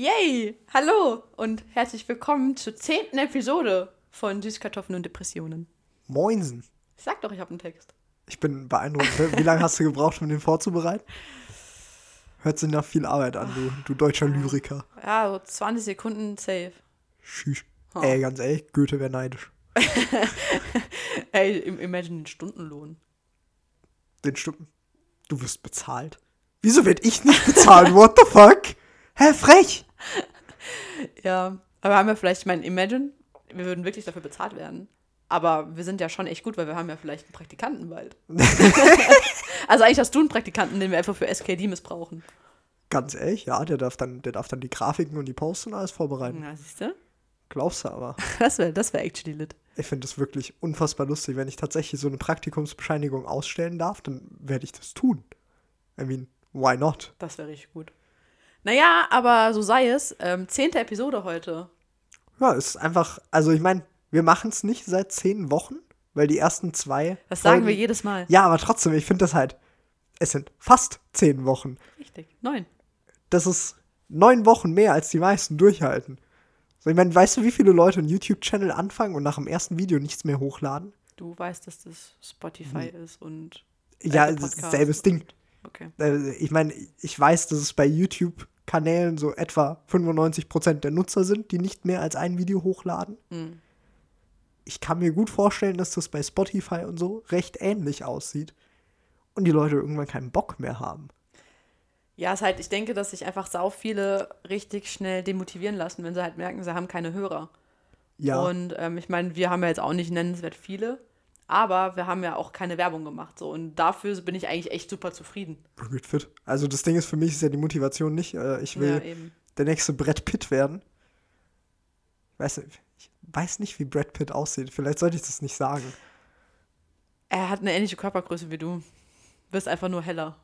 Yay! Hallo und herzlich willkommen zur zehnten Episode von Süßkartoffeln und Depressionen. Moinsen. Sag doch, ich habe einen Text. Ich bin beeindruckt. Wie lange hast du gebraucht, um den vorzubereiten? Hört sich nach viel Arbeit an, du, du deutscher Lyriker. Ja, so 20 Sekunden safe. Schüch. Oh. Ey, ganz ehrlich, Goethe wäre neidisch. Ey, im- imagine den Stundenlohn. Den Stunden. Du wirst bezahlt. Wieso werd ich nicht bezahlt? What the fuck? Hä, frech? Ja, aber haben wir vielleicht, ich meine, imagine, wir würden wirklich dafür bezahlt werden. Aber wir sind ja schon echt gut, weil wir haben ja vielleicht einen Praktikanten bald. also eigentlich hast du einen Praktikanten, den wir einfach für SKD missbrauchen. Ganz ehrlich, ja, der darf dann, der darf dann die Grafiken und die Posts und alles vorbereiten. Na, siehst du? Glaubst du aber. Das wäre das wär actually lit. Ich finde das wirklich unfassbar lustig. Wenn ich tatsächlich so eine Praktikumsbescheinigung ausstellen darf, dann werde ich das tun. I mean, why not? Das wäre richtig gut. Naja, aber so sei es. Ähm, zehnte Episode heute. Ja, es ist einfach, also ich meine, wir machen es nicht seit zehn Wochen, weil die ersten zwei. Das sagen Folgen- wir jedes Mal. Ja, aber trotzdem, ich finde das halt, es sind fast zehn Wochen. Richtig. Neun. Das ist neun Wochen mehr, als die meisten durchhalten. So, ich meine, weißt du, wie viele Leute einen YouTube-Channel anfangen und nach dem ersten Video nichts mehr hochladen? Du weißt, dass das Spotify ist und. Ja, selbes Ding. Okay. Äh, Ich meine, ich weiß, dass es bei YouTube-Kanälen so etwa 95% der Nutzer sind, die nicht mehr als ein Video hochladen. Hm. Ich kann mir gut vorstellen, dass das bei Spotify und so recht ähnlich aussieht. Und die Leute irgendwann keinen Bock mehr haben. Ja, ist halt, ich denke, dass sich einfach sau viele richtig schnell demotivieren lassen, wenn sie halt merken, sie haben keine Hörer. Ja, Und ähm, ich meine, wir haben ja jetzt auch nicht nennenswert viele, aber wir haben ja auch keine Werbung gemacht. So. Und dafür bin ich eigentlich echt super zufrieden. good fit. Also das Ding ist, für mich ist ja die Motivation nicht, äh, ich will Ja, der nächste Brad Pitt werden. Ich weiß, nicht- ich weiß nicht, wie Brad Pitt aussieht. Vielleicht sollte ich das nicht sagen. Er hat eine ähnliche Körpergröße wie du. Bist einfach nur heller.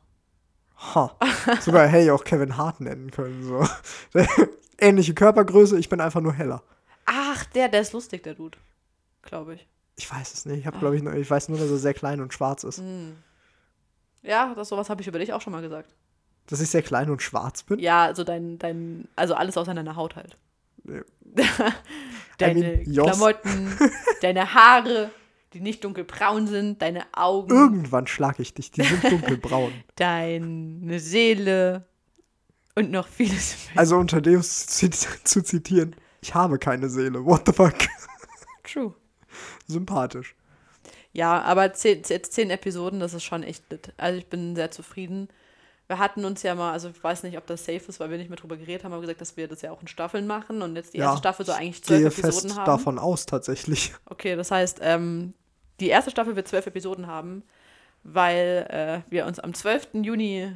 Ha. Sogar hätte ich auch Kevin Hart nennen können. So. Ähnliche Körpergröße, ich bin einfach nur heller. Ach, der, der ist lustig, der Dude. Glaube ich. Ich weiß es nicht. Ich habe, glaube ich, nur, ich weiß nur, dass er sehr klein und schwarz ist. Ja, das sowas habe ich über dich auch schon mal gesagt. Dass ich sehr klein und schwarz bin. Ja, also dein, dein, also alles außer deiner Haut halt. Ja. deine I mean. Klamotten, deine Haare, die nicht dunkelbraun sind, deine Augen, Irgendwann schlag ich dich. Die sind dunkelbraun. deine Seele und noch vieles mehr. Also unter dem zu, zu zitieren, ich habe keine Seele. What the fuck? True. Sympathisch. Ja, aber zehn, jetzt zehn Episoden, das ist schon echt lit. Also ich bin sehr zufrieden. Wir hatten uns ja mal, also ich weiß nicht, ob das safe ist, weil wir nicht mehr drüber geredet haben, aber gesagt, dass wir das ja auch in Staffeln machen und jetzt die erste Staffel so eigentlich zwölf gehe Episoden fest haben. davon aus, tatsächlich. Okay, das heißt, ähm, die erste Staffel wird zwölf Episoden haben, weil äh, wir uns am 12. Juni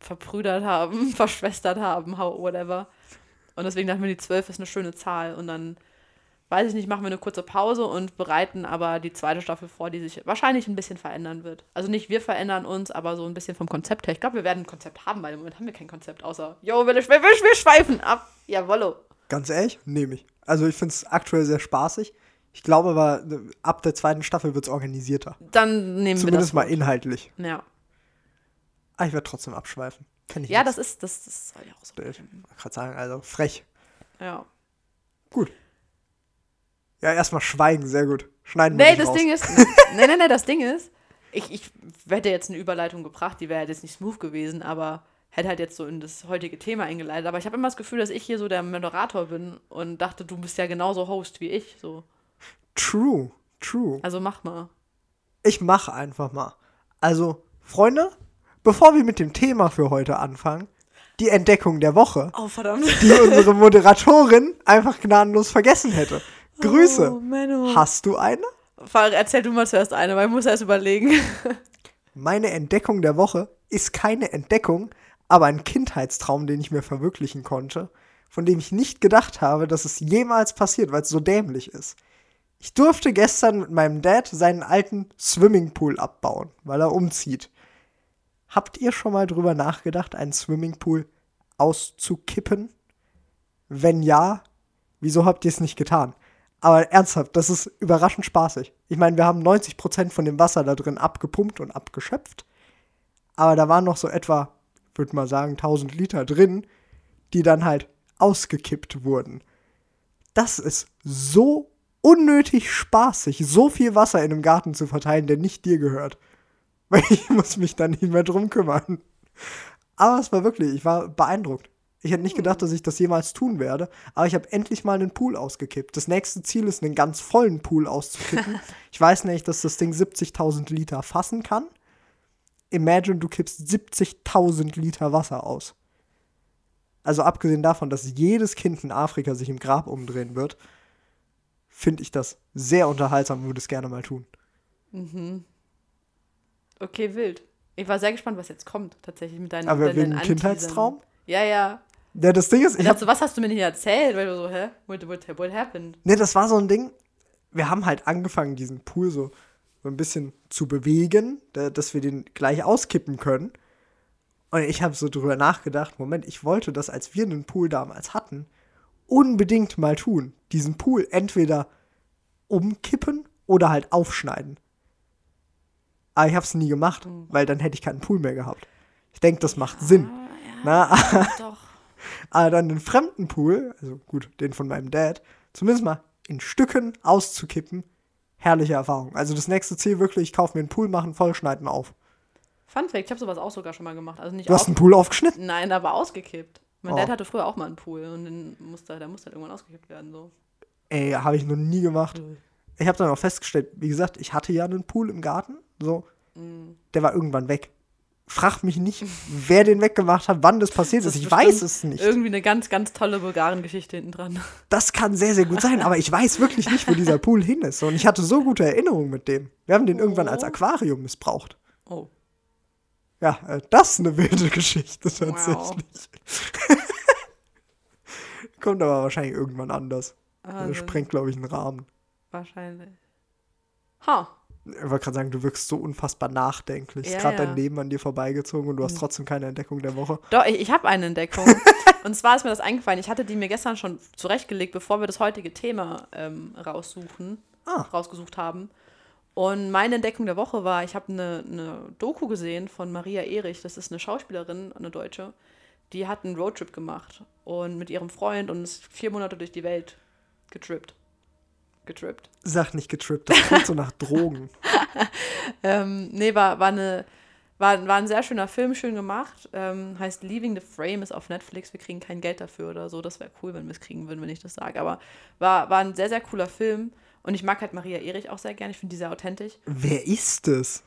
verbrüdert haben, verschwestert haben, how, whatever. Und deswegen dachten wir, die zwölf ist eine schöne Zahl. Und dann, weiß ich nicht, machen wir eine kurze Pause und bereiten aber die zweite Staffel vor, die sich wahrscheinlich ein bisschen verändern wird. Also nicht wir verändern uns, aber so ein bisschen vom Konzept her. Ich glaube, wir werden ein Konzept haben, weil im Moment haben wir kein Konzept, außer, yo, wir, wir, wir, wir schweifen ab. Jawollo. Ganz ehrlich, nehme ich. Also ich finde es aktuell sehr spaßig. Ich glaube aber, äh, ab der zweiten Staffel wird es organisierter. Dann nehmen Zumindest wir mal das. inhaltlich. Ja. Ah, ich werde trotzdem abschweifen. Ich Ja, nichts. das ist, das, das soll ja auch so. Ich wollte gerade sagen, also frech. Ja. Gut. Ja, erstmal schweigen, sehr gut. Schneiden Nee, wir das nicht raus. Ding ist, nee, nee, nee, das Ding ist, ich, ich hätte jetzt eine Überleitung gebracht, die wäre halt jetzt nicht smooth gewesen, aber hätte halt jetzt so in das heutige Thema eingeleitet. Aber ich habe immer das Gefühl, dass ich hier so der Moderator bin und dachte, du bist ja genauso Host wie ich. So. True, true. Also mach mal. Ich mache einfach mal. Also, Freunde, bevor wir mit dem Thema für heute anfangen, die Entdeckung der Woche, Oh, verdammt. die unsere Moderatorin einfach gnadenlos vergessen hätte. Grüße. Oh, Menno. Hast du eine? Erzähl du mal zuerst eine, weil ich muss erst überlegen. Meine Entdeckung der Woche ist keine Entdeckung, aber ein Kindheitstraum, den ich mir verwirklichen konnte, von dem ich nicht gedacht habe, dass es jemals passiert, weil es so dämlich ist. Ich durfte gestern mit meinem Dad seinen alten Swimmingpool abbauen, weil er umzieht. Habt ihr schon mal drüber nachgedacht, einen Swimmingpool auszukippen? Wenn ja, wieso habt ihr es nicht getan? Aber ernsthaft, das ist überraschend spaßig. Ich meine, wir haben 90% von dem Wasser da drin abgepumpt und abgeschöpft. Aber da waren noch so etwa würde mal sagen, 1000 Liter drin, die dann halt ausgekippt wurden. Das ist so unnötig spaßig, so viel Wasser in einem Garten zu verteilen, der nicht dir gehört. Weil ich muss mich dann nicht mehr drum kümmern. Aber es war wirklich, ich war beeindruckt. Ich hätte nicht gedacht, dass ich das jemals tun werde, aber ich habe endlich mal einen Pool ausgekippt. Das nächste Ziel ist, einen ganz vollen Pool auszukippen. ich weiß nicht, dass das Ding 70.000 Liter fassen kann. Imagine, du kippst 70.000 Liter Wasser aus. Also abgesehen davon, dass jedes Kind in Afrika sich im Grab umdrehen wird, finde ich das sehr unterhaltsam und würde es gerne mal tun. Mhm. Okay, wild. Ich war sehr gespannt, was jetzt kommt, tatsächlich mit deinen Aber wegen. Kindheitstraum? Ja, ja. Ja, das Ding ist, Ich hab, dachte, so, was hast du mir nicht erzählt? Weil du so, hä? What, what, what happened? ne, das war so ein Ding. Wir haben halt angefangen, diesen Pool so, so ein bisschen zu bewegen, da, dass wir den gleich auskippen können. Und ich habe so drüber nachgedacht, Moment, ich wollte das, als wir einen Pool damals hatten, unbedingt mal tun. Diesen Pool entweder umkippen oder halt aufschneiden. Aber ich habe es nie gemacht, weil dann hätte ich keinen Pool mehr gehabt. Ich denke, das macht Sinn. Na, Doch. aber dann den fremden Pool, also gut, den von meinem Dad, zumindest mal in Stücken auszukippen, herrliche Erfahrung. Also das nächste Ziel wirklich, ich kaufe mir einen Pool, mache einen Vollschneiden auf. Fun Fact, ich habe sowas auch sogar schon mal gemacht. Also nicht Du hast einen Pool aufgeschnitten? Nein, aber ausgekippt. Mein Oh. Dad hatte früher auch mal einen Pool und den musste, der musste halt irgendwann ausgekippt werden. So. Ey, habe ich noch nie gemacht. Ich habe dann auch festgestellt, wie gesagt, ich hatte ja einen Pool im Garten, so, Mhm. der war irgendwann weg. Frag mich nicht, wer den weggemacht hat, wann das passiert Das ist. Ich weiß es nicht. Irgendwie eine ganz, ganz tolle Bulgaren-Geschichte hinten dran. Das kann sehr, sehr gut sein, aber ich weiß wirklich nicht, wo dieser Pool hin ist. Und ich hatte so gute Erinnerungen mit dem. Wir haben den irgendwann als Oh. Aquarium missbraucht. Oh. Ja, äh, das ist eine wilde Geschichte tatsächlich. Kommt aber wahrscheinlich irgendwann anders. Also, Das sprengt, glaube ich, einen Rahmen. Wahrscheinlich. Ha. Ich wollte gerade sagen, du wirkst so unfassbar nachdenklich. Ja, ist gerade ja. Mhm. dein Leben an dir vorbeigezogen und du hast trotzdem keine Entdeckung der Woche. Doch, ich, ich habe eine Entdeckung. Und zwar ist mir das eingefallen. Ich hatte die mir gestern schon zurechtgelegt, bevor wir das heutige Thema ähm, raussuchen, Ah. rausgesucht haben. Und meine Entdeckung der Woche war, ich habe eine, eine Doku gesehen von Maria Erich. Das ist eine Schauspielerin, eine Deutsche. Die hat einen Roadtrip gemacht und mit ihrem Freund und ist vier Monate durch die Welt getrippt. Getrippt. Sag nicht getrippt, das klingt so nach Drogen. Ähm, nee, war, war, eine, war, war ein sehr schöner Film, schön gemacht. Ähm, heißt Leaving the Frame ist auf Netflix. Wir kriegen kein Geld dafür oder so. Das wäre cool, wenn wir es kriegen würden, wenn ich das sage. Aber war, war ein sehr, sehr cooler Film. Und ich mag halt Maria Erich auch sehr gerne. Ich finde die sehr authentisch. Wer ist es?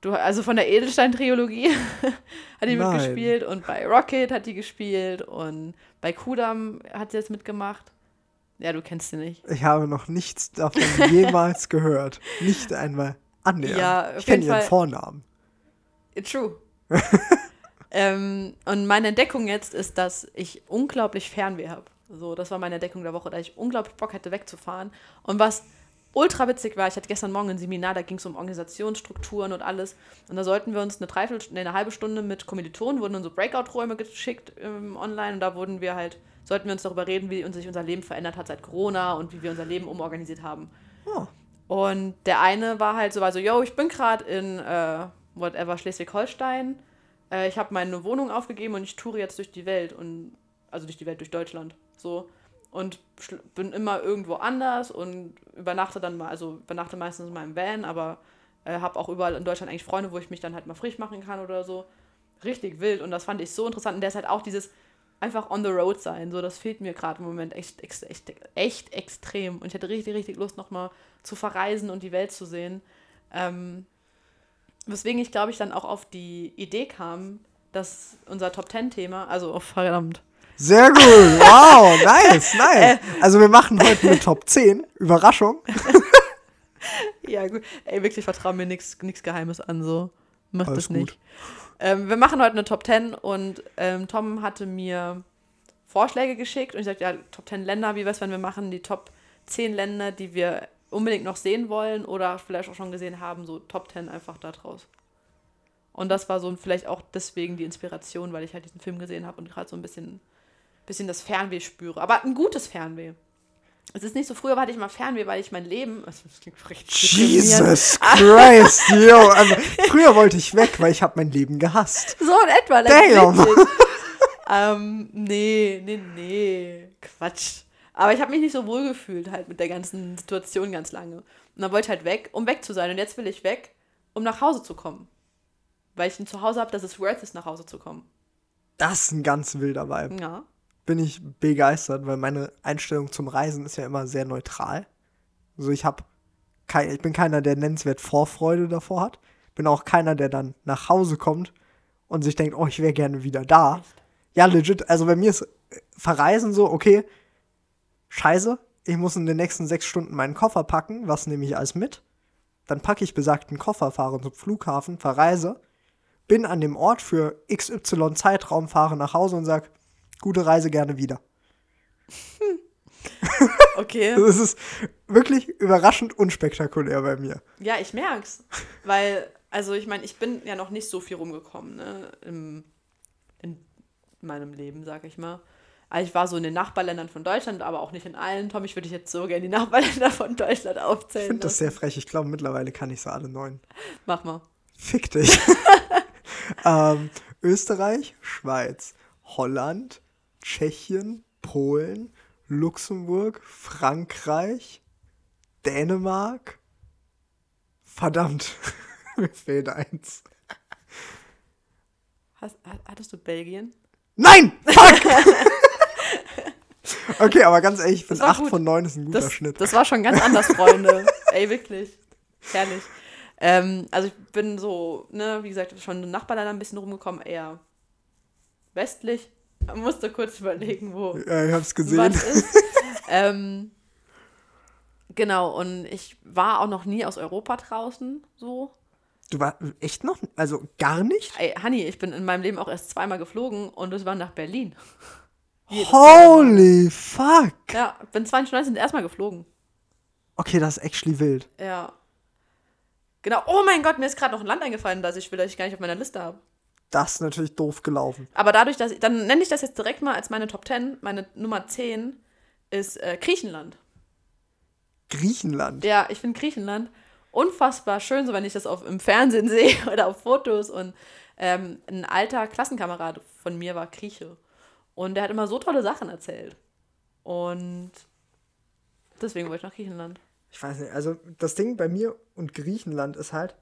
Du, also von der Edelstein-Trilogie hat die Nein. mitgespielt. Und bei Rocket hat die gespielt. Und bei Kudam hat sie jetzt mitgemacht. Ja, du kennst sie nicht. Ich habe noch nichts davon jemals gehört. Nicht einmal annähernd. Ja, ich kenne ihren Fall. Vornamen. True. ähm, und meine Entdeckung jetzt ist, dass ich unglaublich Fernweh habe. So, das war meine Entdeckung der Woche, dass ich unglaublich Bock hätte, wegzufahren. Und was ultra witzig war, ich hatte gestern Morgen ein Seminar, da ging es um Organisationsstrukturen und alles. Und da sollten wir uns eine Dreiviertelstunde, nee, eine halbe Stunde mit Kommilitonen, wurden in so Breakout-Räume geschickt ähm, online. Und da wurden wir halt, sollten wir uns darüber reden, wie uns sich unser Leben verändert hat seit Corona und wie wir unser Leben umorganisiert haben. Oh. Und der eine war halt so, war so, yo, ich bin gerade in äh, whatever Schleswig-Holstein. Äh, ich habe meine Wohnung aufgegeben und ich toure jetzt durch die Welt und also durch die Welt, durch Deutschland. So. Und bin immer irgendwo anders und übernachte dann mal, also übernachte meistens in meinem Van, aber äh, habe auch überall in Deutschland eigentlich Freunde, wo ich mich dann halt mal frisch machen kann oder so. Richtig wild und das fand ich so interessant. Und der ist halt auch dieses einfach on the road sein. So, das fehlt mir gerade im Moment echt, echt, echt, echt extrem. Und ich hätte richtig, richtig Lust, nochmal zu verreisen und die Welt zu sehen. Ähm, weswegen ich, glaube ich, dann auch auf die Idee kam, dass unser Top Ten-Thema, also oh, verdammt, Sehr gut. Wow, nice, Äh. nice. Also wir machen heute eine Top 10. Überraschung. Ja, gut. Ey, wirklich vertraue mir nichts Geheimes an, so. Mach Alles das nicht. gut. Ähm, wir machen heute eine Top 10 und ähm, Tom hatte mir Vorschläge geschickt und ich sagte, ja, Top 10 Länder, wie wär's, wenn wir machen die Top 10 Länder, die wir unbedingt noch sehen wollen oder vielleicht auch schon gesehen haben, so Top 10 einfach da draus. Und das war so vielleicht auch deswegen die Inspiration, weil ich halt diesen Film gesehen habe und gerade so ein bisschen, bisschen das Fernweh spüre. Aber ein gutes Fernweh. Es ist nicht so, früher hatte ich mal Fernweh, weil ich mein Leben. Das deprimierend. Jesus Christ, yo. Also, früher wollte ich weg, weil ich habe mein Leben gehasst. So in etwa. Damn. ähm, nee, nee, nee. Quatsch. Aber ich habe mich nicht so wohl gefühlt halt mit der ganzen Situation ganz lange. Und dann wollte ich halt weg, um weg zu sein. Und jetzt will ich weg, um nach Hause zu kommen. Weil ich ein Zuhause habe, dass es worth ist, nach Hause zu kommen. Das ist ein ganz wilder Vibe. Ja. Bin ich begeistert, weil meine Einstellung zum Reisen ist ja immer sehr neutral. Also ich habe kein, ich bin keiner, der nennenswert Vorfreude davor hat. Bin auch keiner, der dann nach Hause kommt und sich denkt, oh, ich wäre gerne wieder da. Ja, legit. Also bei mir ist äh, Verreisen so, okay, scheiße, ich muss in den nächsten sechs Stunden meinen Koffer packen. Was nehme ich alles mit? Dann packe ich besagten Koffer, fahre zum Flughafen, verreise, bin an dem Ort für XY Zeitraum, fahre nach Hause und sage, gute Reise gerne wieder. Okay. Das ist wirklich überraschend unspektakulär bei mir. Ja, ich merk's. Weil, also ich meine, ich bin ja noch nicht so viel rumgekommen, ne? Im, in meinem Leben, sag ich mal. Also ich war so in den Nachbarländern von Deutschland, aber auch nicht in allen. Tom, ich würde dich jetzt so gerne die Nachbarländer von Deutschland Ich aufzählen. finde das sehr frech. Ich glaube, mittlerweile kann ich so alle neun. Mach mal. Fick dich. ähm, Österreich, Schweiz, Holland, Tschechien, Polen, Luxemburg, Frankreich, Dänemark. Verdammt, mir fehlt eins. Hast, hattest du Belgien? Nein! Fuck! okay, aber ganz ehrlich, ich finde Das war 8 gut. von 9 ist ein guter Das, Schnitt. das war schon ganz anders, Freunde. Ey, wirklich. Herrlich. Ähm, also ich bin so, ne, wie gesagt, schon in Nachbarländern ein bisschen rumgekommen, eher westlich. Musste kurz überlegen, wo ja, ich hab's gesehen. was ist. ähm, genau, und ich war auch noch nie aus Europa draußen, so. Du warst echt noch? Also gar nicht? Ey, Hanni, ich bin in meinem Leben auch erst zweimal geflogen und das war nach Berlin. Holy fuck! Ja, bin 2019 erstmal geflogen. Okay, das ist actually wild. Ja. Genau. Oh mein Gott, mir ist gerade noch ein Land eingefallen, das ich vielleicht gar nicht auf meiner Liste habe. Das ist natürlich doof gelaufen. Aber dadurch, dass ich, dann nenne ich das jetzt direkt mal als meine Top 10. Meine Nummer 10 ist äh, Griechenland. Griechenland. Ja, ich finde Griechenland unfassbar schön, so wenn ich das auf, im Fernsehen sehe oder auf Fotos. Und ähm, ein alter Klassenkamerad von mir war Grieche. Und der hat immer so tolle Sachen erzählt. Und deswegen wollte ich nach Griechenland. Ich weiß nicht, also das Ding bei mir und Griechenland ist halt,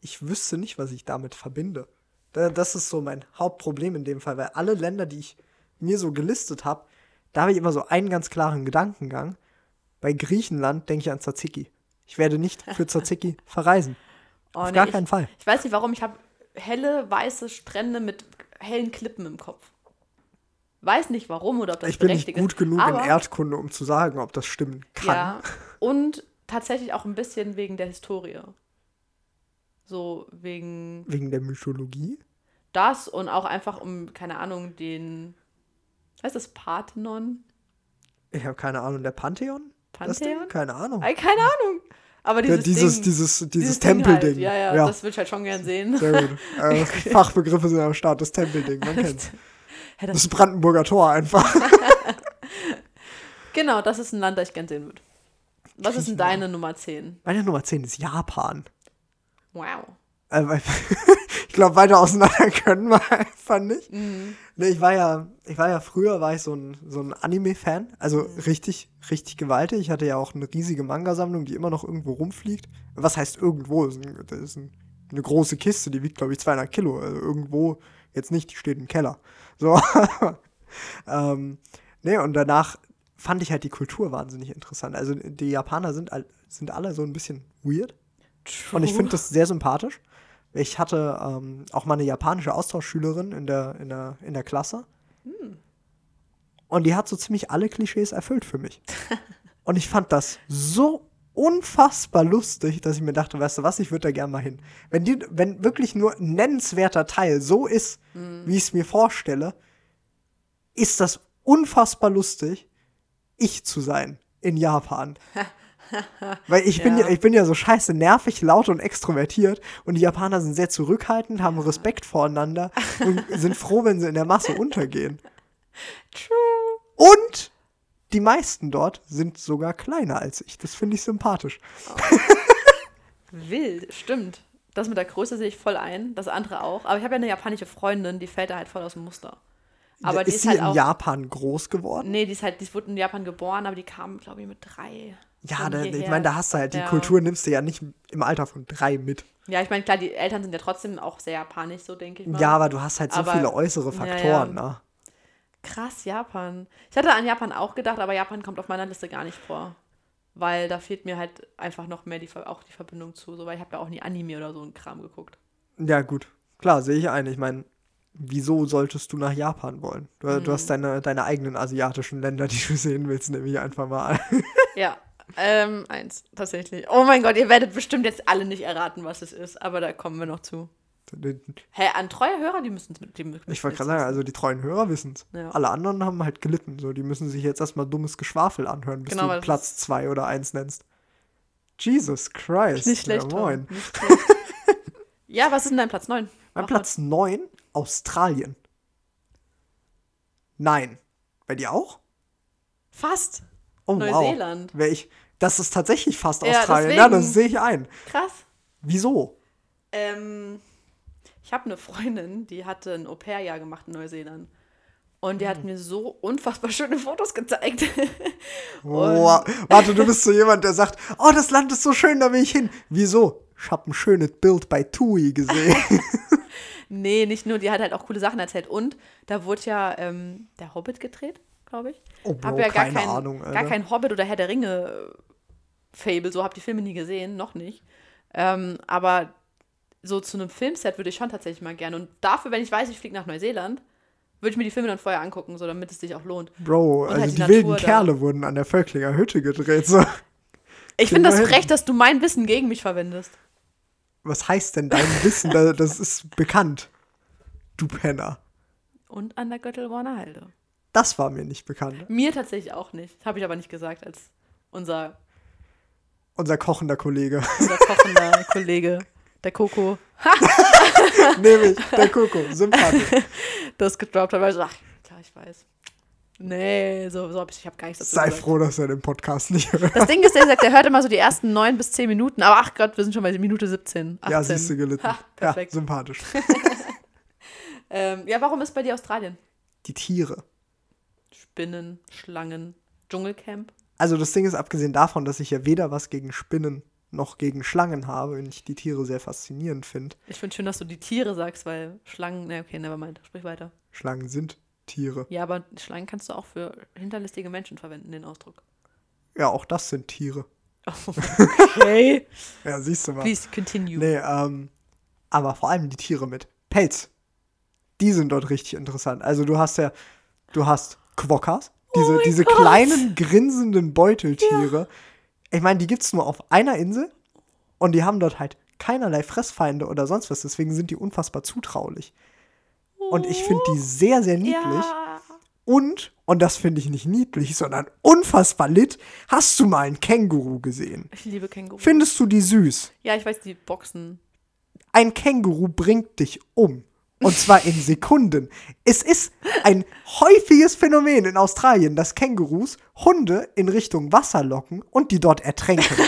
ich wüsste nicht, was ich damit verbinde. Da- Das ist so mein Hauptproblem in dem Fall, weil alle Länder, die ich mir so gelistet habe, da habe ich immer so einen ganz klaren Gedankengang. Bei Griechenland denke ich an Tzatziki. Ich werde nicht für Tzatziki verreisen. Oh, Auf nee, gar ich, keinen Fall. Ich weiß nicht warum, ich habe helle, weiße Strände mit hellen Klippen im Kopf. Weiß nicht warum oder ob das Ich bin nicht berechtigt gut ist. genug aber, in Erdkunde, um zu sagen, ob das stimmen kann. Ja, und tatsächlich auch ein bisschen wegen der Historie. So wegen Wegen der Mythologie. das und auch einfach um, keine Ahnung, den, heißt das Parthenon? Ich habe keine Ahnung, der Pantheon? Pantheon? Keine Ahnung. Ey, keine Ahnung. Aber Ja, dieses, dieses, Ding, dieses, dieses, dieses Ding Tempelding. Halt. Ja, ja, ja. das würde ich halt schon gern sehen. Sehr gut. Äh, Fachbegriffe sind am Start, das Tempelding, man kennt's. Hä, Das das, Brandenburger Tor einfach. genau, das ist ein Land, das ich gern sehen würde. Was ist denn deine Nummer 10? Meine Nummer 10 ist Japan. Wow. Weil- ich glaube, weiter auseinander können wir einfach nicht. Mhm. Nee, ich war ja, ich war ja früher, war ich so ein, so ein Anime-Fan. Also Mhm. richtig, richtig gewaltig. Ich hatte ja auch eine riesige Manga-Sammlung, die immer noch irgendwo rumfliegt. Was heißt irgendwo? Das ist, ein, das ist ein, eine große Kiste, die wiegt, glaube ich, 200 Kilo. Also irgendwo, jetzt nicht, die steht im Keller. So. ähm, nee, und danach fand ich halt die Kultur wahnsinnig interessant. Also die Japaner sind, sind alle so ein bisschen weird. Und ich finde das sehr sympathisch. Ich hatte ähm, auch mal eine japanische Austauschschülerin in der, in der, in der Klasse. Und die hat so ziemlich alle Klischees erfüllt für mich. Und ich fand das so unfassbar lustig, dass ich mir dachte, weißt du was, ich würde da gerne mal hin. Wenn, die, wenn wirklich nur ein nennenswerter Teil so ist, wie ich es mir vorstelle, ist das unfassbar lustig, ich zu sein in Japan. Weil ich bin Ja. ja, ich bin ja so scheiße nervig, laut und extrovertiert und die Japaner sind sehr zurückhaltend, haben Respekt voreinander und sind froh, wenn sie in der Masse untergehen. True. Und die meisten dort sind sogar kleiner als ich. Das finde ich sympathisch. Wild, stimmt. Das mit der Größe sehe ich voll ein, das andere auch. Aber ich habe ja eine japanische Freundin, die fällt da halt voll aus dem Muster. Aber die ist ist sie halt in auch. Japan groß geworden? Nee, die ist halt, die wurde in Japan geboren, aber die kam, glaube ich, mit drei. Ja, da, ich meine, da hast du halt, die Ja. Kultur nimmst du ja nicht im Alter von drei mit. Ja, ich meine, klar, die Eltern sind ja trotzdem auch sehr japanisch, so denke ich mal. Ja, aber du hast halt so Aber- viele äußere ja, Faktoren, ja. ne? Krass, Japan. Ich hatte an Japan auch gedacht, aber Japan kommt auf meiner Liste gar nicht vor. Weil da fehlt mir halt einfach noch mehr die, auch die Verbindung zu. So, weil ich habe ja auch nie Anime oder so einen Kram geguckt. Ja, gut. Klar, sehe ich ein. Ich meine, wieso solltest du nach Japan wollen? Du, Mhm. du hast deine, deine eigenen asiatischen Länder, die du sehen willst, nämlich einfach mal. Ja, ähm, eins, tatsächlich. Oh mein Gott, ihr werdet bestimmt jetzt alle nicht erraten, was es ist, aber da kommen wir noch zu. Hä, an treue Hörer, die müssen es mit dem. Ich wollte gerade sagen, also die treuen Hörer wissen es. Ja. Alle anderen haben halt gelitten. So, die müssen sich jetzt erstmal dummes Geschwafel anhören, bis Genau, du Platz zwei oder eins nennst. Jesus Christ. Nicht schlecht. Ja, moin. Nicht schlecht. ja, was ist denn dein Platz 9? Mein Platz 9, Australien. Nein. Bei dir auch? Fast. Oh, Neuseeland. wow. Ich, das ist tatsächlich fast Ja, Australien. Ja, deswegen. das sehe ich ein. Krass. Wieso? Ähm, ich habe eine Freundin, die hatte ein Au-pair-Jahr gemacht in Neuseeland. Und die Hm. hat mir so unfassbar schöne Fotos gezeigt. Wow. Warte, du bist so jemand, der sagt, oh, das Land ist so schön, da will ich hin. Wieso? Ich habe ein schönes Bild bei TUI gesehen. nee, nicht nur, die hat halt auch coole Sachen erzählt. Und da wurde ja ähm, der Hobbit gedreht, glaube ich. Oh, Bro, Hab ja gar keine kein, Ahnung, gar Alter. kein Hobbit oder Herr der Ringe äh, Fable, so habe die Filme nie gesehen, noch nicht. Ähm, aber so zu einem Filmset würde ich schon tatsächlich mal gerne. Und dafür, wenn ich weiß, ich fliege nach Neuseeland, würde ich mir die Filme dann vorher angucken, so damit es sich auch lohnt. Bro, Und also halt die die, wilden da. Kerle wurden an der Völklinger Hütte gedreht. So. Ich finde das Immerhin. frech, dass du mein Wissen gegen mich verwendest. Was heißt denn dein Wissen? Da- Das ist bekannt. Du Penner. Und an der Göttelborner Halde. Das war mir nicht bekannt. Mir tatsächlich auch nicht. Habe ich aber nicht gesagt als unser, Unser kochender Kollege. unser kochender Kollege, der Coco, Nämlich der Coco. Sympathisch. das gedroppt hat. Weil ich so, ach, klar, ich weiß. Nee, so, so hab ich, ich habe gar nichts dazu Sei gesagt. froh, dass er den Podcast nicht hört. Das Ding ist, der sagt, der hört immer so die ersten neun bis zehn Minuten. Aber ach Gott, wir sind schon bei Minute 17. 18. Ja, siehst du gelitten. Ha, ja, perfekt. sympathisch. Ähm, ja, warum ist bei dir Australien? Die Tiere. Spinnen, Schlangen, Dschungelcamp. Also das Ding ist, abgesehen davon, dass ich ja weder was gegen Spinnen noch gegen Schlangen habe und ich die Tiere sehr faszinierend finde. Ich finde schön, dass du die Tiere sagst, weil Schlangen, ne, okay, nevermind, sprich weiter. Schlangen sind Tiere. Ja, aber Schlangen kannst du auch für hinterlistige Menschen verwenden, den Ausdruck. Ja, auch das sind Tiere. Okay. Ja, siehst du mal. Please continue. Nee, ähm, aber vor allem die Tiere mit Pelz. Die sind dort richtig interessant. Also du hast ja, du hast Quokkas, diese, Oh diese Gott. kleinen grinsenden Beuteltiere. Ich meine, die gibt's nur auf einer Insel und die haben dort halt keinerlei Fressfeinde oder sonst was. Deswegen sind die unfassbar zutraulich. Und ich finde die sehr, sehr niedlich. Ja. Und, und das finde ich nicht niedlich, sondern unfassbar lit, hast du mal einen Känguru gesehen? Ich liebe Kängurus. Findest du die süß? ja, ich weiß, die Boxen. Ein Känguru bringt dich um. Und zwar in Sekunden. Es ist ein häufiges Phänomen in Australien, dass Kängurus Hunde in Richtung Wasser locken und die dort ertränken.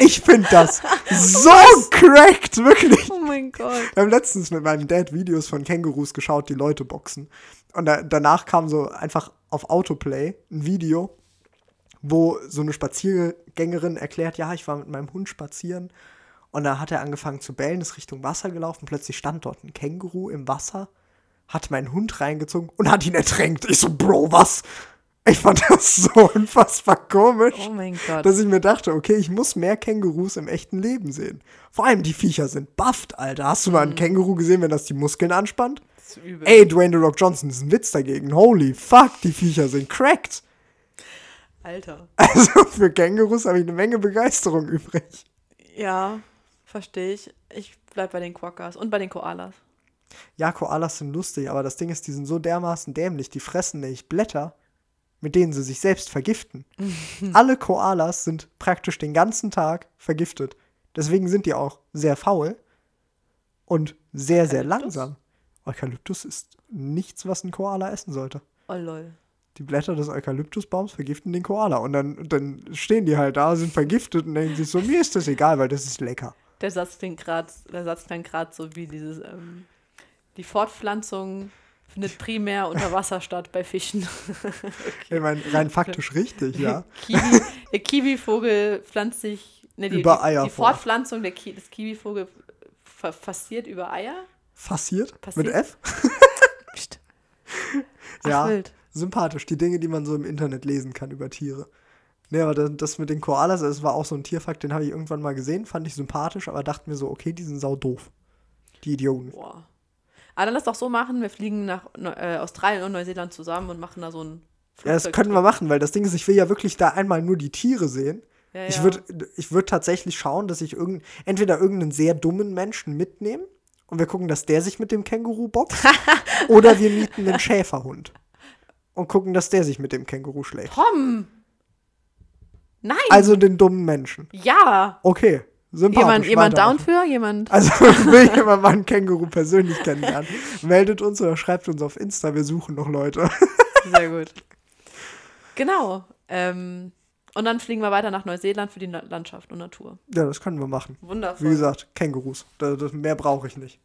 Ich finde das so cracked, wirklich. Oh mein Gott. Wir haben letztens mit meinem Dad Videos von Kängurus geschaut, die Leute boxen. Und da, danach kam so einfach auf Autoplay ein Video, wo so eine Spaziergängerin erklärt, ja, ich war mit meinem Hund spazieren. Und da hat er angefangen zu bellen, ist Richtung Wasser gelaufen. Plötzlich stand dort ein Känguru im Wasser, hat meinen Hund reingezogen und hat ihn ertränkt. Ich so, Bro, was? Ich fand das so unfassbar komisch Oh mein Gott. dass ich mir dachte, okay, ich muss mehr Kängurus im echten Leben sehen. Vor allem die Viecher sind bufft, Alter. Hast du mal Mhm. einen Känguru gesehen, wenn das die Muskeln anspannt? Das ist übel. Ey, Dwayne The Rock Johnson ist ein Witz dagegen. Holy fuck, die Viecher sind cracked. Alter. Also für Kängurus habe ich eine Menge Begeisterung übrig. Ja, verstehe ich. Ich bleib bei den Quokkas und bei den Koalas. Ja, Koalas sind lustig, aber das Ding ist, die sind so dermaßen dämlich, die fressen nämlich Blätter, mit denen sie sich selbst vergiften. Alle Koalas sind praktisch den ganzen Tag vergiftet. Deswegen sind die auch sehr faul und sehr, sehr langsam. Eukalyptus ist nichts, was ein Koala essen sollte. Oh lol. die Blätter des Eukalyptusbaums vergiften den Koala. Und dann, dann stehen die halt da, sind vergiftet und denken sich so, mir ist das egal, weil das ist lecker. Der Satz klingt gerade, der Satz klingt gerade so wie dieses, ähm, die Fortpflanzung findet primär unter Wasser statt bei Fischen. Ich meine, rein faktisch richtig, ja. Kiwi, der Kiwivogel pflanzt sich, ne, die, Über die, Eier die fort. Fortpflanzung der Ki des Kiwivogels fa passiert über Eier. Fassiert? Passiert? Mit F? Psst. Ja. Ach, wild. Sympathisch. Die Dinge, die man so im Internet lesen kann über Tiere. Ne, aber das, mit den Koalas, das war auch so ein Tierfakt, den habe ich irgendwann mal gesehen, fand ich sympathisch, aber dachte mir so, okay, die sind sau doof. Die Idioten. Boah. Aber dann lass doch so machen, wir fliegen nach äh, Australien und Neuseeland zusammen und machen da so ein Ja, das können wir machen, weil das Ding ist, ich will ja wirklich da einmal nur die Tiere sehen. Ja, Ich ja. würde ich würd tatsächlich schauen, dass ich irgend, entweder irgendeinen sehr dummen Menschen mitnehme und wir gucken, dass der sich mit dem Känguru boxt, oder wir mieten einen Schäferhund und gucken, dass der sich mit dem Känguru schlägt. Tom! Nein! Also den dummen Menschen. ja! Okay, sympathisch. Jemand, jemand down für? Jemand? Also will jemand mal einen Känguru persönlich kennenlernen, meldet uns oder schreibt uns auf Insta, wir suchen noch Leute. Sehr gut. Genau. Ähm, und dann fliegen wir weiter nach Neuseeland für die Landschaft und Natur. Ja, das können wir machen. Wundervoll. Wie gesagt, Kängurus. Das, das, mehr brauche ich nicht.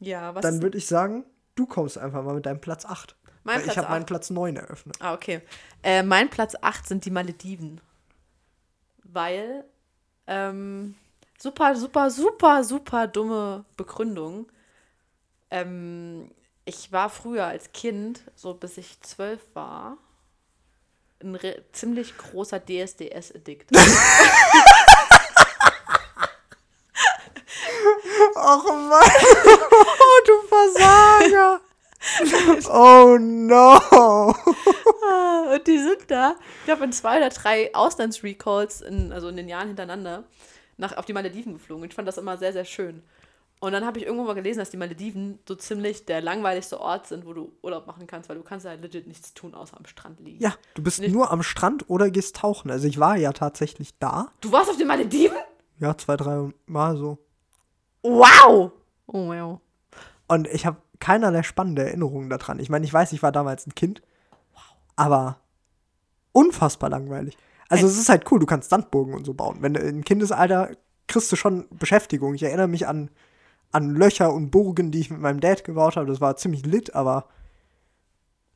Ja, was Dann würde ich sagen, du kommst einfach mal mit deinem Platz 8. mein Weil Platz ich habe meinen? Platz 9 eröffnet. Ah, okay. Äh, mein Platz 8 sind die Malediven. Weil, ähm, super, super, super, super dumme Begründung. Ähm, ich war früher als Kind, so bis ich zwölf war, ein ziemlich großer DSDS-Addict. Ach Mann, oh, du Versager. Oh no. Ah, Und die sind da, ich glaube, in zwei oder drei Auslandsrecalls, in, also in den Jahren hintereinander, nach, auf die Malediven geflogen. Ich fand das immer sehr, sehr schön. Und dann habe ich irgendwo mal gelesen, dass die Malediven so ziemlich der langweiligste Ort sind, wo du Urlaub machen kannst, weil du kannst halt legit nichts tun, außer am Strand liegen. Ja, du bist Nicht- nur am Strand oder gehst tauchen. Also ich war ja tatsächlich da. Du warst auf den Malediven? Ja, zwei, drei Mal so. Wow! Oh, wow. Und ich habe keinerlei spannende Erinnerungen daran. Ich meine, ich weiß, ich war damals ein Kind. Aber unfassbar langweilig. Also es ist halt cool, du kannst Sandburgen und so bauen. Wenn du im Kindesalter kriegst du schon Beschäftigung. Ich erinnere mich an, an Löcher und Burgen, die ich mit meinem Dad gebaut habe. Das war ziemlich lit, aber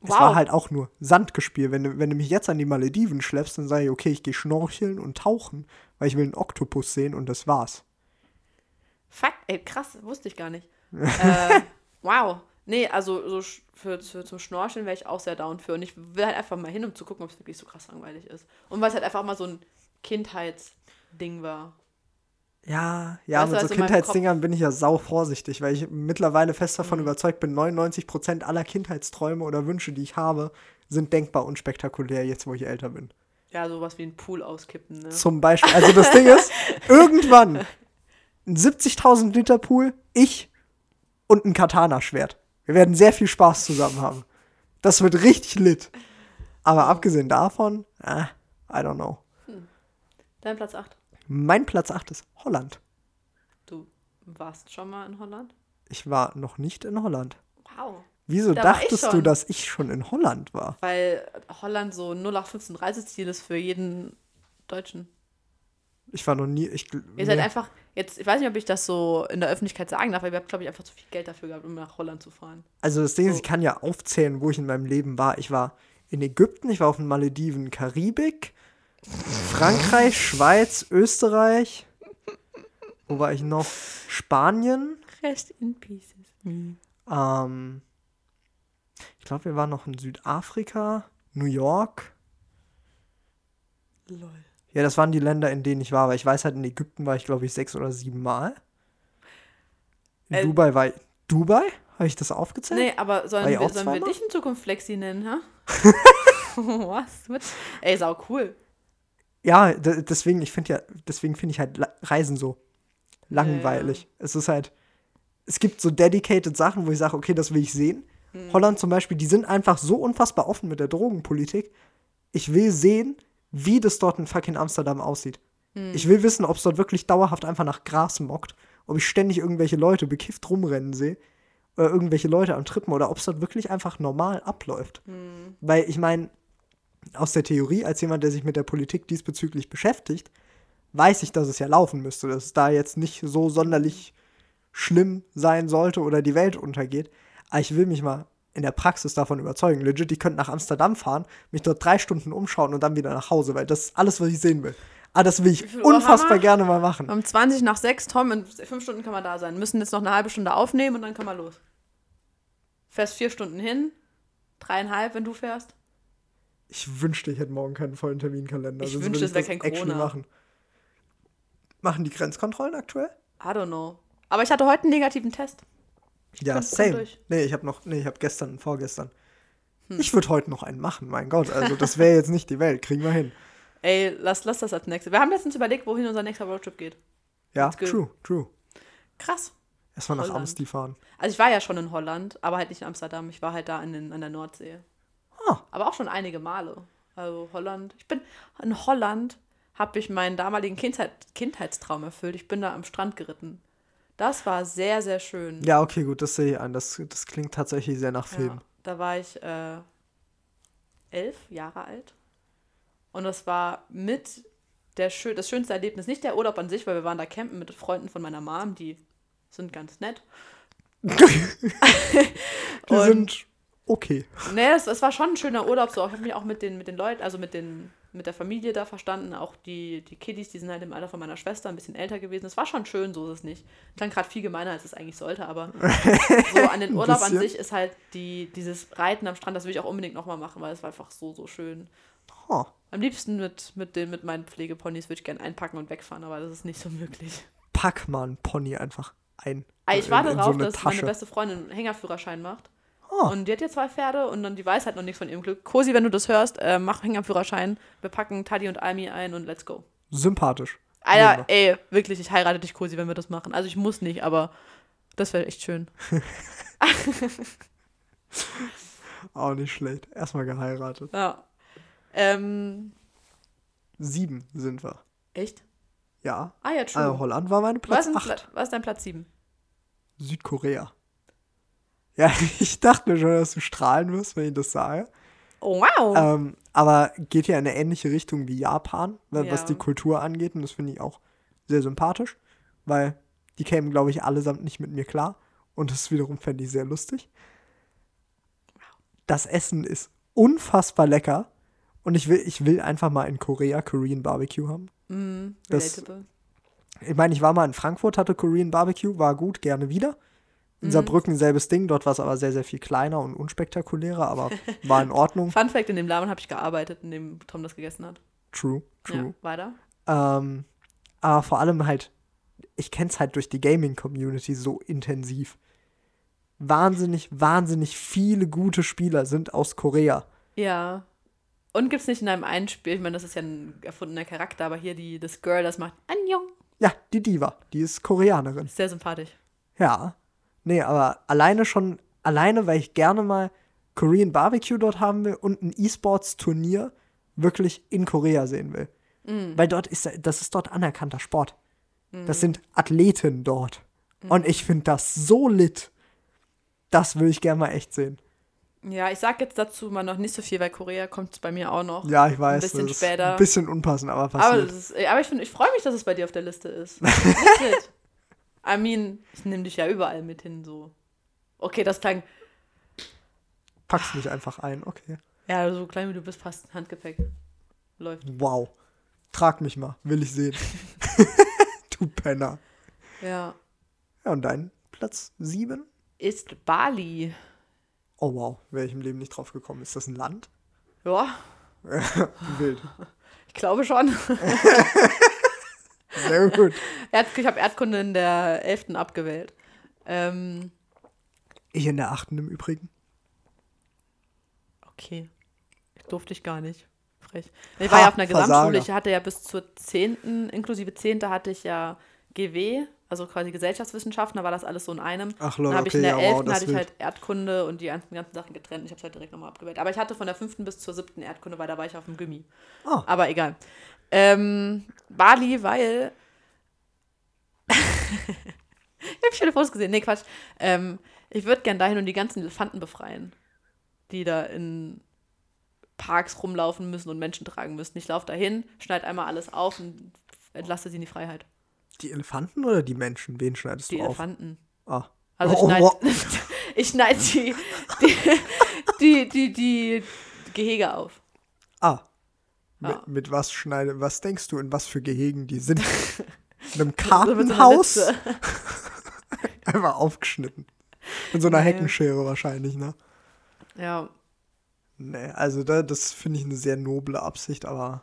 es Wow. war halt auch nur Sandgespiel. Wenn du, wenn du mich jetzt an die Malediven schleppst, dann sage ich, okay, ich gehe schnorcheln und tauchen, weil ich will einen Oktopus sehen und das war's. Fuck, ey, krass, wusste ich gar nicht. äh, wow. Nee, also so für, für zum Schnorcheln wäre ich auch sehr down für. Und ich will halt einfach mal hin, um zu gucken, ob es wirklich so krass langweilig ist. Und weil es halt einfach mal so ein Kindheitsding war. Ja, ja, Weißt mit so also Kindheitsdingern bin ich ja sau vorsichtig, weil ich mittlerweile fest Mhm. davon überzeugt bin, 99% aller Kindheitsträume oder Wünsche, die ich habe, sind denkbar unspektakulär, jetzt wo ich älter bin. Ja, sowas wie ein Pool auskippen, ne? Zum Beispiel, also das Ding ist, irgendwann ein 70.000 Liter Pool, ich und ein Katana-Schwert. Wir werden sehr viel Spaß zusammen haben. Das wird richtig lit. Aber abgesehen davon, äh, I don't know. Dein Platz 8. Mein Platz 8 ist Holland. Du warst schon mal in Holland? Ich war noch nicht in Holland. Wow. Wieso Da dachtest du, dass ich schon in Holland war? Weil Holland so 0815 Reiseziel ist für jeden Deutschen. Ich war noch nie. Ich, Ihr nee. seid einfach, jetzt, ich weiß nicht, ob ich das so in der Öffentlichkeit sagen darf, aber ihr habt, glaube ich, einfach zu viel Geld dafür gehabt, um nach Holland zu fahren. Also das Ding ist, so. ich kann ja aufzählen, wo ich in meinem Leben war. Ich war in Ägypten, ich war auf den Malediven, Karibik, Frankreich, Schweiz, Österreich. Wo war ich noch? Spanien. Rest in pieces. Ähm, ich glaube, wir waren noch in Südafrika, New York. Lol. Ja, das waren die Länder, in denen ich war. Aber ich weiß halt, in Ägypten war ich, glaube ich, sechs oder sieben Mal. In Äh, Dubai war ich. Dubai? Habe ich das aufgezählt? Nee, aber sollen wir, sollen wir dich in Zukunft Flexi nennen, ha? Was? Ey, sau cool. Ja, deswegen, ich finde ja, deswegen finde ich halt Reisen so langweilig. Es ist halt, es gibt so dedicated Sachen, wo ich sage, okay, das will ich sehen. Hm. Holland zum Beispiel, die sind einfach so unfassbar offen mit der Drogenpolitik. Ich will sehen, wie das dort in fucking Amsterdam aussieht. Hm. Ich will wissen, ob es dort wirklich dauerhaft einfach nach Gras mockt, ob ich ständig irgendwelche Leute bekifft rumrennen sehe oder irgendwelche Leute am Trippen oder ob es dort wirklich einfach normal abläuft. Hm. Weil ich meine, aus der Theorie, als jemand, der sich mit der Politik diesbezüglich beschäftigt, weiß ich, dass es ja laufen müsste, dass es da jetzt nicht so sonderlich schlimm sein sollte oder die Welt untergeht. Aber ich will mich mal in der Praxis davon überzeugen. Legit, ich könnte nach Amsterdam fahren, mich dort drei Stunden umschauen und dann wieder nach Hause, weil das ist alles, was ich sehen will. Ah, das will ich unfassbar gerne mal machen. Um 20 nach 6, Tom, in fünf Stunden kann man da sein. Müssen jetzt noch eine halbe Stunde aufnehmen und dann kann man los. Fährst vier Stunden hin, dreieinhalb, wenn du fährst. Ich wünschte, ich hätte morgen keinen vollen Terminkalender. Ich sonst wünschte, es wäre kein Corona. Machen. machen die Grenzkontrollen aktuell? I don't know. Aber ich hatte heute einen negativen Test. Ja, same. Nee, ich habe noch, nee, ich habe gestern und vorgestern. Hm. Ich würde heute noch einen machen, mein Gott. Also, das wäre jetzt nicht die Welt. Kriegen wir hin. Ey, lass, lass das als nächstes. Wir haben letztens überlegt, wohin unser nächster Roadtrip geht. Ja, true, true. Krass. Erstmal nach. Amsti fahren. Also ich war ja schon in Holland, aber halt nicht in Amsterdam. Ich war halt da in den, an der Nordsee. Ah. Aber auch schon einige Male. Also Holland. Ich bin in Holland, habe ich meinen damaligen Kindheit, Kindheitstraum erfüllt. Ich bin da am Strand geritten. Das war sehr, sehr schön. Ja, okay, gut, das sehe ich ein. Das, das klingt tatsächlich sehr nach Film. Ja, da war ich äh, elf Jahre alt. Und das war mit der schön, das schönste Erlebnis. Nicht der Urlaub an sich, weil wir waren da campen mit Freunden von meiner Mom, die sind ganz nett. Die sind okay. Nee, es, es war schon ein schöner Urlaub. So. Ich habe mich auch mit den, mit den Leuten, also mit, den, mit der Familie da verstanden. Auch die, die Kiddies, die sind halt im Alter von meiner Schwester, ein bisschen älter gewesen. Es war schon schön, so ist es nicht. Klang gerade viel gemeiner, als es eigentlich sollte, aber so an den Urlaub an sich ist halt die, dieses Reiten am Strand, das will ich auch unbedingt nochmal machen, weil es war einfach so, so schön. Oh, Am liebsten mit, mit, den, mit meinen Pflegeponys würde ich gerne einpacken und wegfahren, aber das ist nicht so möglich. pack mal einen Pony einfach ein. Ah, ich warte darauf, eine dass meine Tasche. beste Freundin einen Hängerführerschein macht. Oh. Und die hat ja zwei Pferde und dann die weiß halt noch nichts von ihrem Glück. Cosi, wenn du das hörst, äh, mach Hängerführerschein. Wir packen Taddy und Almi ein und let's go. Sympathisch. Alter, ey, wirklich, ich heirate dich, Cosi, wenn wir das machen. Also ich muss nicht, aber das wäre echt schön. Auch nicht schlecht. Erstmal geheiratet. Ja. Ähm, Sieben sind wir. echt? Ja. Ah ja, true. Also Holland war meine was, Platz denn 8. Pla was ist dein Platz 7? Südkorea. Ja, ich dachte mir schon, dass du strahlen wirst, wenn ich das sage. Oh, wow. Ähm, aber geht ja in eine ähnliche Richtung wie Japan, wa- was Ja. die Kultur angeht. Und das finde ich auch sehr sympathisch, weil die kämen, glaube ich, allesamt nicht mit mir klar. Und das wiederum fände ich sehr lustig. Das Essen ist unfassbar lecker. Und ich will, ich will einfach mal in Korea Korean Barbecue haben. mm, das-. Ich meine, ich war mal in Frankfurt, hatte Korean Barbecue, war gut, gerne wieder. In Saarbrücken selbes Ding, dort war es aber sehr, sehr viel kleiner und unspektakulärer, aber war in Ordnung. Fun Fact: In dem Laden habe ich gearbeitet, in dem Tom das gegessen hat. True, true. Ja, weiter. Ähm, aber vor allem halt, ich kenne es halt durch die Gaming-Community so intensiv. Wahnsinnig, wahnsinnig viele gute Spieler sind aus Korea. Ja. Und gibt es nicht in einem einen Spiel, ich meine, das ist ja ein erfundener Charakter, aber hier die, das Girl, das macht Anjong. Ja, die Diva, die ist Koreanerin. Ist sehr sympathisch. Ja. Nee, aber alleine schon, alleine, weil ich gerne mal Korean Barbecue dort haben will und ein E-Sports-Turnier wirklich in Korea sehen will. Weil dort ist, das ist dort anerkannter Sport. Das sind Athleten dort. Und ich finde das so lit. Das will ich gerne mal echt sehen. Ja, ich sag jetzt dazu mal noch nicht so viel, weil Korea kommt bei mir auch noch. Ja, ich weiß. bisschen das ist später. Ein bisschen unpassend, aber aber, passiert. das ist, aber ich, find- ich freue mich, dass es bei dir auf der Liste ist. I mean, ich nehme dich ja überall mit hin, so. Okay, das klang, Pack's mich einfach ein, okay. ja, so klein wie du bist, passt Handgepäck. Läuft. Wow. Trag mich mal, will ich sehen. du Penner. Ja. Ja, und dein Platz 7? Ist Bali. Oh wow, wäre ich im Leben nicht drauf gekommen. Ist das ein Land? Ja, Wild. ich glaube schon. Sehr gut. Ich habe Erdkunde in der 11. abgewählt. Ähm, Ich in der achten im Übrigen. okay. Ich durfte ich gar nicht. Frech. Ich war Ha, ja auf einer. Gesamtschule. Ich hatte ja bis zur 10., inklusive 10. hatte ich ja GW, also quasi Gesellschaftswissenschaften, da war das alles so in einem. Ach Dann lol, habe ich okay, in der ja, wow, 11. das hatte ich halt Erdkunde und die ganzen, ganzen Sachen getrennt. Ich habe es halt direkt nochmal abgewählt. Aber ich hatte von der 5. bis zur 7. Erdkunde, weil da war ich auf dem Gimmi. Ah. Aber egal. Ähm, Bali, weil. ich habe viele Fotos gesehen. Nee, Quatsch. Ähm, ich würde gern dahin und die ganzen Elefanten befreien, die da in Parks rumlaufen müssen und Menschen tragen müssen. Ich laufe dahin, schneide einmal alles auf und entlasse sie in die Freiheit. Die Elefanten oder die Menschen? Wen schneidest Die du auf? Elefanten. Ah. Also ich Oh, schneide wow. ich schneid die, die, die, die, die Gehege auf. Ah. Ja. Mit, mit was schneide, was denkst du, in was für Gehegen die sind? In einem so Kartenhaus? Einfach aufgeschnitten. Mit so einer Nee. Heckenschere wahrscheinlich, ne? Ja. Nee, also da, das finde ich eine sehr noble Absicht, aber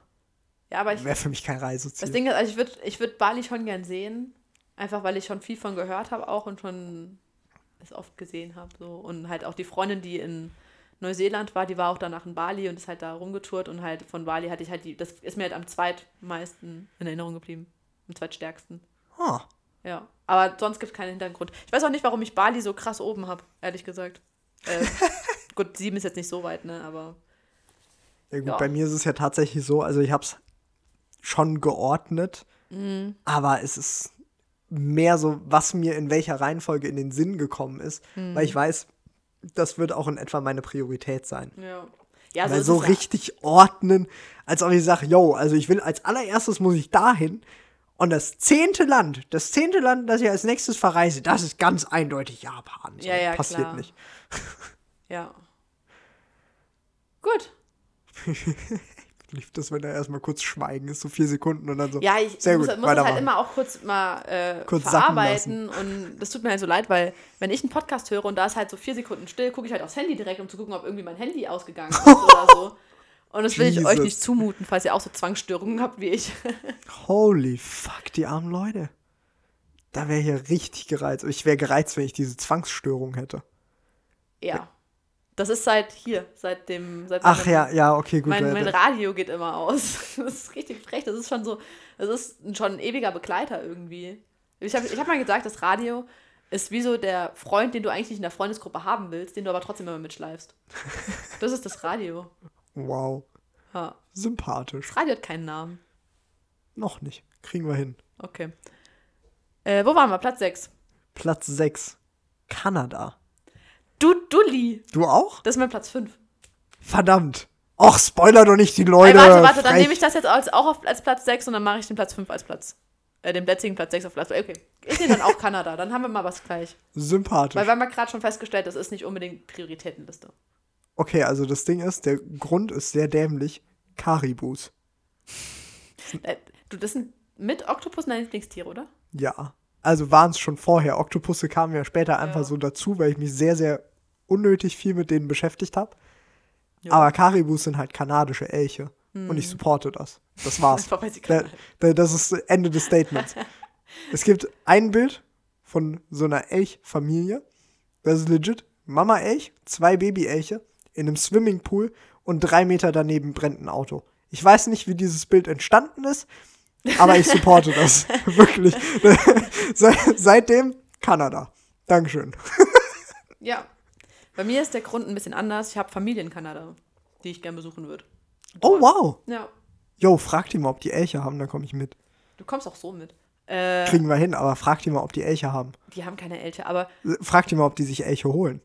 Ja, aber ich, wäre für mich kein das Reiseziel. Ding ist, also ich würde ich würd Bali schon gern sehen. Einfach weil ich schon viel von gehört habe auch und schon es oft gesehen habe. So. Und halt auch die Freundin, die in Neuseeland war, die war auch danach in Bali und ist halt da rumgetourt und halt von Bali hatte ich halt die, das ist mir halt am zweitmeisten in Erinnerung geblieben. Am zweitstärksten. Ah, Ja. Aber sonst gibt es keinen Hintergrund. Ich weiß auch nicht, warum ich Bali so krass oben habe, ehrlich gesagt. Äh, gut, sieben ist jetzt nicht so weit, ne? Aber ja gut, Ja. bei mir ist es ja tatsächlich so, also ich habe es schon geordnet, Mhm. aber es ist mehr so, was mir in welcher Reihenfolge in den Sinn gekommen ist, Mhm. weil ich weiß, das wird auch in etwa meine Priorität sein. ja. Ja, Weil ist so es ja. richtig ordnen, als ob ich sage, yo, also ich will als allererstes muss ich dahin und das zehnte Land, das zehnte Land, das ich als nächstes verreise, das ist ganz eindeutig Japan. So, Ja, ja, passiert klar. nicht. Ja. Gut. Lief das, wenn da erstmal kurz Schweigen ist, so vier Sekunden und dann so. Ja, ich Sehr muss, gut, muss das halt immer auch kurz mal äh, Kurz verarbeiten und das tut mir halt so leid, weil wenn ich einen Podcast höre und da ist halt so vier Sekunden still, gucke ich halt aufs Handy direkt, um zu gucken, ob irgendwie mein Handy ausgegangen ist oder so. Und das will ich euch Jesus. nicht zumuten, falls ihr auch so Zwangsstörungen habt wie ich. Holy fuck, die armen Leute. Da wäre ich ja richtig gereizt. Ich wäre gereizt, wenn ich diese Zwangsstörung hätte. ja. Das ist seit hier, seit dem. Seit Ach ja, ja, okay, gut. Mein, mein Radio geht immer aus. Das ist richtig frech. Das ist schon so, das ist schon ein ewiger Begleiter irgendwie. Ich habe ich hab mal gesagt, das Radio ist wie so der Freund, den du eigentlich nicht in der Freundesgruppe haben willst, den du aber trotzdem immer mitschleifst. Das ist das Radio. wow. Ja. Sympathisch. Das Radio hat keinen Namen. Noch nicht. Kriegen wir hin. Okay. Äh, wo waren wir? Platz 6. Platz 6. Kanada. Du, Dulli. Du auch? Das ist mein Platz 5. Verdammt. Och, spoiler doch nicht die Ey, Leute. warte, warte, dann Frech. nehme ich das jetzt als, auch auf, als Platz 6 und dann mache ich den Platz 5 als Platz. Äh, den letztigen Platz 6 auf Platz. Okay. Ich nehme dann auch Kanada. Dann haben wir mal was gleich. Sympathisch. Weil wir haben ja gerade schon festgestellt, das ist nicht unbedingt Prioritätenliste. Okay, also das Ding ist, der Grund ist sehr dämlich. Karibus. Äh, du, das sind mit Oktopus deine Lieblingstiere, oder? Ja. Also waren es schon vorher. Oktopusse kamen ja später einfach Ja. so dazu, weil ich mich sehr, sehr unnötig viel mit denen beschäftigt habe. Ja. Aber Karibus sind halt kanadische Elche. Und ich supporte das. Das war's. Da, da, das ist das Ende des Statements. es gibt ein Bild von so einer Elchfamilie. Das ist legit. Mama Elch, zwei Baby-Elche in einem Swimmingpool und drei Meter daneben brennt ein Auto. Ich weiß nicht, wie dieses Bild entstanden ist, aber ich supporte das. Wirklich. Se seitdem Kanada. Dankeschön. Ja. Bei mir ist der Grund ein bisschen anders. Ich habe Familie in Kanada, die ich gern besuchen würde. Oh, wow. Ja. Yo, frag die mal, ob die Elche haben, dann komme ich mit. Du kommst auch so mit. Äh, Kriegen wir hin, aber frag die mal, ob die Elche haben. die haben keine Elche, aber Frag die mal, ob die sich Elche holen.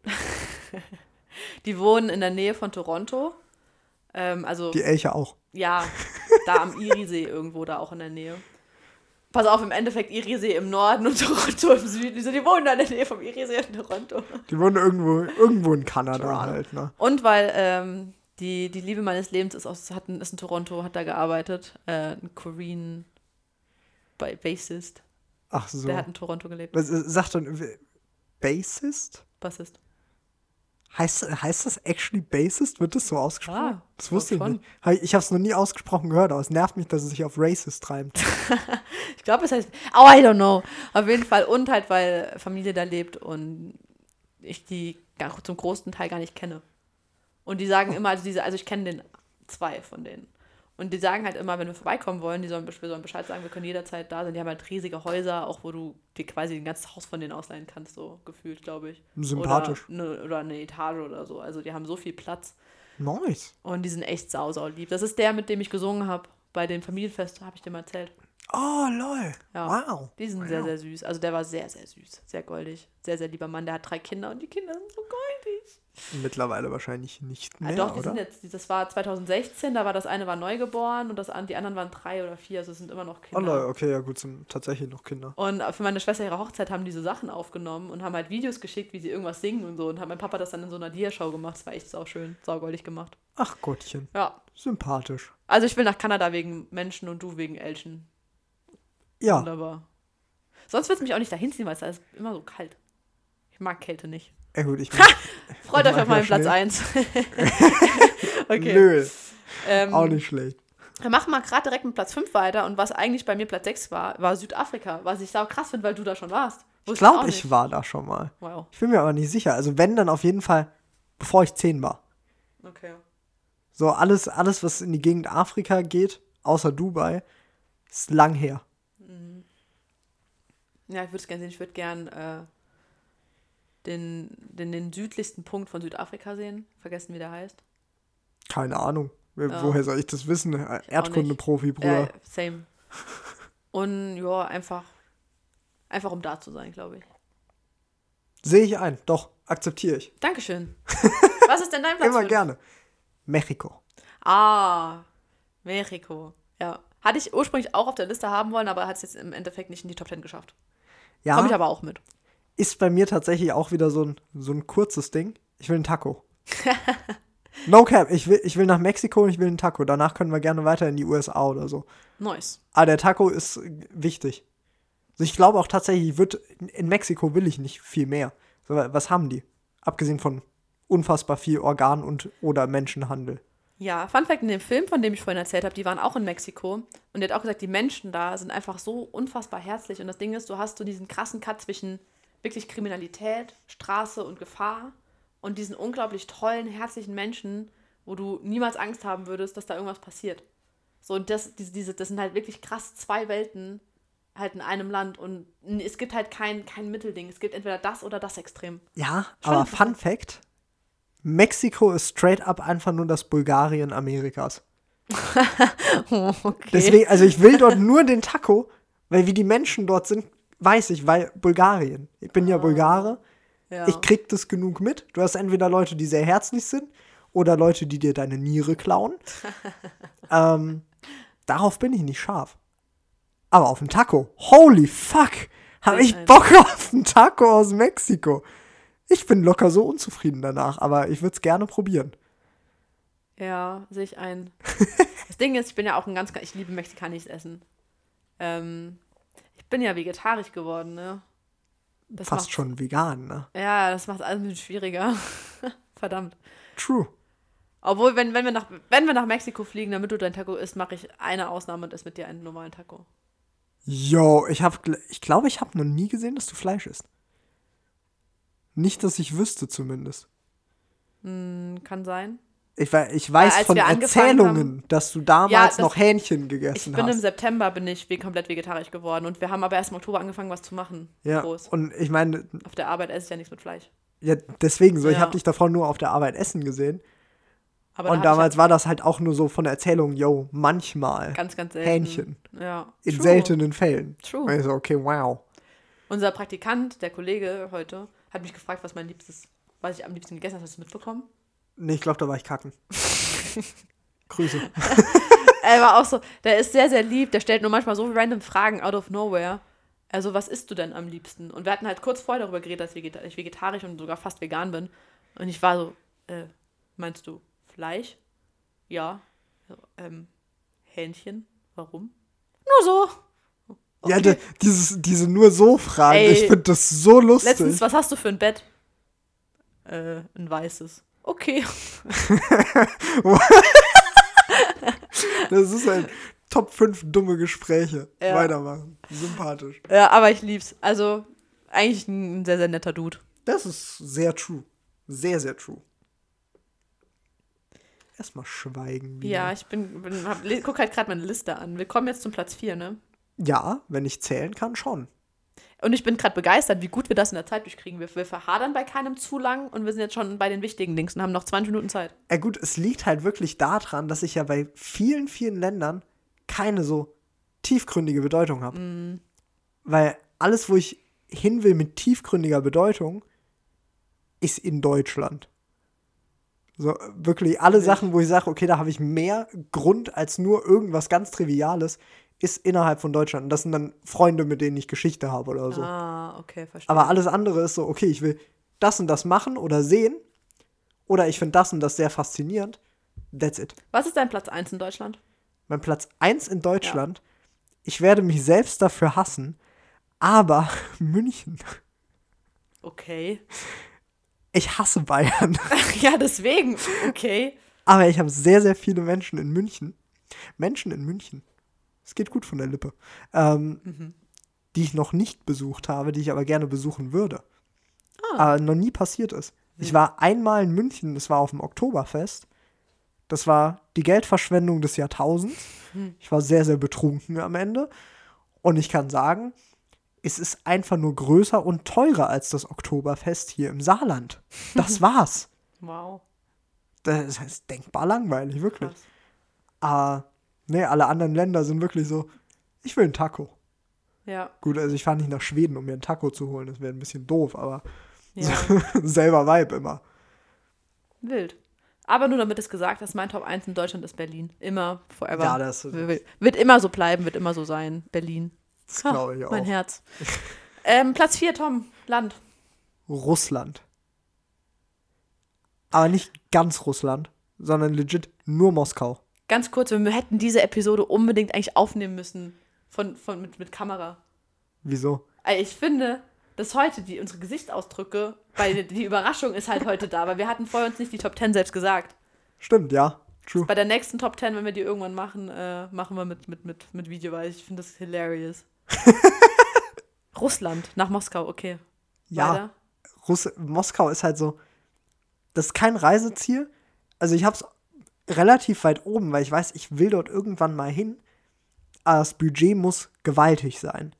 die wohnen in der Nähe von Toronto. Ähm, also, Die Elche auch. ja, da am Eriesee irgendwo, da auch in der Nähe. Pass auf, im Endeffekt Eriesee im Norden und Toronto im Süden. Die, so, die wohnen da in der Nähe vom Eriesee in Toronto. Die wohnen irgendwo, irgendwo in Kanada Toronto. halt, ne? Und weil ähm, die, die Liebe meines Lebens ist, aus, hat, ist in Toronto, hat da gearbeitet. Äh, ein Korean Ba- Bassist. Ach so. Der hat in Toronto gelebt. Was, äh, sagt dann w- Bassist? Bassist. Heißt, heißt das actually Bassist? Wird das so ausgesprochen? Ah, das wusste ich nicht. Ich, habe es noch nie ausgesprochen gehört, aber es nervt mich, dass es sich auf Racist treibt. Ich glaube, es heißt. Oh, I don't know. Auf jeden Fall. Und halt, weil Familie da lebt und ich die zum großen Teil gar nicht kenne. Und die sagen immer, also diese, also ich kenne den zwei von denen. Und die sagen halt immer, wenn wir vorbeikommen wollen, die sollen, wir sollen Bescheid sagen, wir können jederzeit da sein. Die haben halt riesige Häuser, auch wo du dir quasi ein ganzes Haus von denen ausleihen kannst, so gefühlt, glaube ich. Sympathisch. Oder, ne, oder eine Etage oder so. Also die haben so viel Platz. Nice. Und die sind echt sau, sau lieb. Das ist der, mit dem ich gesungen habe bei dem Familienfest, habe ich dir mal erzählt. Oh, lol. Ja. Wow. Die sind sehr, sehr süß. Also der war sehr, sehr süß. Sehr goldig. Sehr, sehr lieber Mann. Der hat drei Kinder und die Kinder sind so goldig. Mittlerweile wahrscheinlich nicht mehr, Ah, doch, die oder? sind jetzt, das war 2016, da war das eine war neugeboren und das, die anderen waren drei oder vier, also es sind immer noch Oh, Kinder. Leute, okay, ja gut, sind tatsächlich noch Kinder. Und für meine Schwester ihre Hochzeit haben die so Sachen aufgenommen und haben halt Videos geschickt, wie sie irgendwas singen und so. Und hat mein Papa das dann in so einer Diashow gemacht. Das war echt sauschön, saugoldig gemacht. Ach Gottchen, Ja. sympathisch. Also ich will nach Kanada wegen Menschen und du wegen Elchen. Ja, Wunderbar. Sonst wird es mich auch nicht dahin ziehen, weil es da ist immer so kalt. Ich mag Kälte nicht. ja gut, ich Freut Ich euch auf meinen Platz Schnee. 1. okay. Nö, Ähm, auch nicht schlecht. Wir machen mal gerade direkt mit Platz 5 weiter und was eigentlich bei mir Platz 6 war, war Südafrika, was ich sau krass finde, weil du da schon warst. Ich Wusste auch glaube, ich war da schon mal. Wow, Ich bin mir aber nicht sicher. Also wenn, dann auf jeden Fall, bevor ich zehn war. okay. So alles, alles, was in die Gegend Afrika geht, außer Dubai, ist lang her. Ja, ich würde es gerne sehen. Ich würde gern äh, den, den, den südlichsten Punkt von Südafrika sehen. Vergessen, wie der heißt. Keine Ahnung. Woher soll ich das wissen? Erdkunde-Profi, Äh, Bruder. same. Und ja, einfach, einfach um da zu sein, glaube ich. Sehe ich ein. Doch, akzeptiere ich. Dankeschön. Was ist denn dein Platz Immer fünf? gerne. Mexiko. Ah, Mexiko. Ja. Hatte ich ursprünglich auch auf der Liste haben wollen, aber hat es jetzt im Endeffekt nicht in die Top 10 geschafft. Ja, Komme ich aber auch mit. ist bei mir tatsächlich auch wieder so ein, so ein kurzes Ding. Ich will einen Taco. no cap. Ich will, ich will nach Mexiko und ich will einen Taco. Danach können wir gerne weiter in die USA oder so. Nice. Aber der Taco ist wichtig. Also ich glaube auch tatsächlich, ich würd, in Mexiko will ich nicht viel mehr. Was haben die? Abgesehen von unfassbar viel Organ- und oder Menschenhandel. Ja, Fun Fact: In dem Film, von dem ich vorhin erzählt habe, die waren auch in Mexiko. Und der hat auch gesagt, die Menschen da sind einfach so unfassbar herzlich. Und das Ding ist, du hast so diesen krassen Cut zwischen wirklich Kriminalität, Straße und Gefahr und diesen unglaublich tollen, herzlichen Menschen, wo du niemals Angst haben würdest, dass da irgendwas passiert. So, und das, diese, diese, das sind halt wirklich krass zwei Welten halt in einem Land. Und es gibt halt kein, kein Mittelding. Es gibt entweder das oder das Extrem. Ja, Schon aber. Fun Fact: Mexiko ist straight up einfach nur das Bulgarien Amerikas. okay. Deswegen, also ich will dort nur den Taco, weil wie die Menschen dort sind, weiß ich, weil Bulgarien. Ich bin ja Bulgare. ja. Ich krieg das genug mit. Du hast entweder Leute, die sehr herzlich sind oder Leute, die dir deine Niere klauen. ähm, darauf bin ich nicht scharf. Aber auf einen Taco, holy fuck, habe Ich. Bock auf einen Taco aus Mexiko. Ich bin locker so unzufrieden danach, aber ich würde es gerne probieren. Ja, sehe ich ein. Das Ding ist, ich bin ja auch ein ganz, ich liebe mexikanisches Essen. Ähm, ich bin ja vegetarisch geworden, ne? Das Fast schon vegan, ne? Ja, das macht alles ein bisschen schwieriger. Verdammt. True. Obwohl, wenn, wenn, wir nach, wenn wir nach Mexiko fliegen, damit du dein Taco isst, mache ich eine Ausnahme und esse mit dir einen normalen Taco. Yo, ich ich glaube, ich habe noch nie gesehen, dass du Fleisch isst. Nicht, dass ich wüsste zumindest. Hm, kann sein. Ich, ich weiß als von Erzählungen, dass du damals Ja, das- noch Hähnchen Ich gegessen bin im hast. September bin ich komplett vegetarisch geworden und wir haben aber erst im Oktober angefangen, was zu machen. Ja, Groß. und ich meine, Auf der Arbeit esse ich ja nichts mit Fleisch. ja, deswegen so, ich Ja. habe dich davor nur auf der Arbeit essen gesehen. Aber da und ich damals halt war das halt auch nur so von der Erzählung, yo, manchmal. ganz, ganz selten. Hähnchen. Ja. In True. seltenen Fällen. True. Und ich so, okay, wow. Unser Praktikant, der Kollege heute, hat mich gefragt, was mein liebstes, was ich am liebsten gegessen habe. Hast du mitbekommen? Nee, ich glaube, da war ich kacken. Grüße. Er war auch so, der ist sehr, sehr lieb. Der stellt nur manchmal so random Fragen out of nowhere. Also, was isst du denn am liebsten? Und wir hatten halt kurz vorher darüber geredet, dass ich vegetarisch und sogar fast vegan bin. Und ich war so, äh, meinst du Fleisch? Ja. Ähm, Hähnchen? Warum? Nur so. Ja, Okay. de, dieses, diese nur so Fragen, Ey, ich finde das so lustig. Letztens, was hast du für ein Bett? Äh, ein weißes. Okay. Das ist ein Top 5 dumme Gespräche. Ja. Weitermachen. Sympathisch. Ja, aber ich lieb's. Also, eigentlich ein sehr, sehr netter Dude. Das ist sehr true. Sehr, sehr true. Erstmal schweigen. wieder. Ja, ich bin, bin hab, guck halt gerade meine Liste an. Wir kommen jetzt zum Platz 4, ne? Ja, wenn ich zählen kann, schon. Und ich bin gerade begeistert, wie gut wir das in der Zeit durchkriegen. Wir, wir verhadern bei keinem zu lang und wir sind jetzt schon bei den wichtigen Dings und haben noch 20 Minuten Zeit. Ja gut, es liegt halt wirklich daran, dass ich ja bei vielen, vielen Ländern keine so tiefgründige Bedeutung habe. Mm. Weil alles, wo ich hin will mit tiefgründiger Bedeutung, ist in Deutschland. So, wirklich alle. Sachen, wo ich sage, okay, da habe ich mehr Grund als nur irgendwas ganz Triviales, ist innerhalb von Deutschland. Und das sind dann Freunde, mit denen ich Geschichte habe oder so. Ah, okay, verstehe. Aber alles andere ist so, okay, ich will das und das machen oder sehen. Oder ich finde das und das sehr faszinierend. That's it. Was ist dein Platz 1 in Deutschland? Mein Platz 1 in Deutschland. Ich werde mich selbst dafür hassen. Aber München. Okay. Ich hasse Bayern. ja, deswegen. Okay. Aber ich habe sehr, sehr viele Menschen in München. Menschen in München. Es geht gut von der Lippe. Ähm, Die ich noch nicht besucht habe, die ich aber gerne besuchen würde. Aber noch nie passiert ist. Ich war einmal in München, das war auf dem Oktoberfest. Das war die Geldverschwendung des Jahrtausends. Ich war sehr, sehr betrunken am Ende. Und ich kann sagen, es ist einfach nur größer und teurer als das Oktoberfest hier im Saarland. Das war's. Wow. Das ist denkbar langweilig, wirklich. Krass. Aber, ne, alle anderen Länder sind wirklich so, ich will einen Taco. Ja. Gut, also ich fahre nicht nach Schweden, um mir einen Taco zu holen, das wäre ein bisschen doof, aber ja. selber Vibe immer. Wild. Aber nur damit es gesagt ist, mein Top 1 in Deutschland ist Berlin. Immer, forever. Ja, das- wird, wird immer so bleiben, wird immer so sein. Berlin. Das Ha, glaube ich auch. Mein Herz. ähm, Platz 4, Tom. Land. Russland. Aber nicht ganz Russland, sondern legit nur Moskau. Ganz kurz, wir hätten diese Episode unbedingt eigentlich aufnehmen müssen. Von, von, mit, mit Kamera. Wieso? Also ich finde, dass heute die, unsere Gesichtsausdrücke, weil die Überraschung ist halt heute da, weil wir hatten vorher uns nicht die Top 10 selbst gesagt. Stimmt, ja. True. Bei der nächsten Top 10, wenn wir die irgendwann machen, äh, machen wir mit, mit, mit, mit Video, weil ich finde das hilarious. Russland, nach Moskau, okay. Ja. Weiter. Russ Moskau ist halt so, das ist kein Reiseziel. Also ich habe es relativ weit oben, weil ich weiß, ich will dort irgendwann mal hin. Aber das Budget muss gewaltig sein.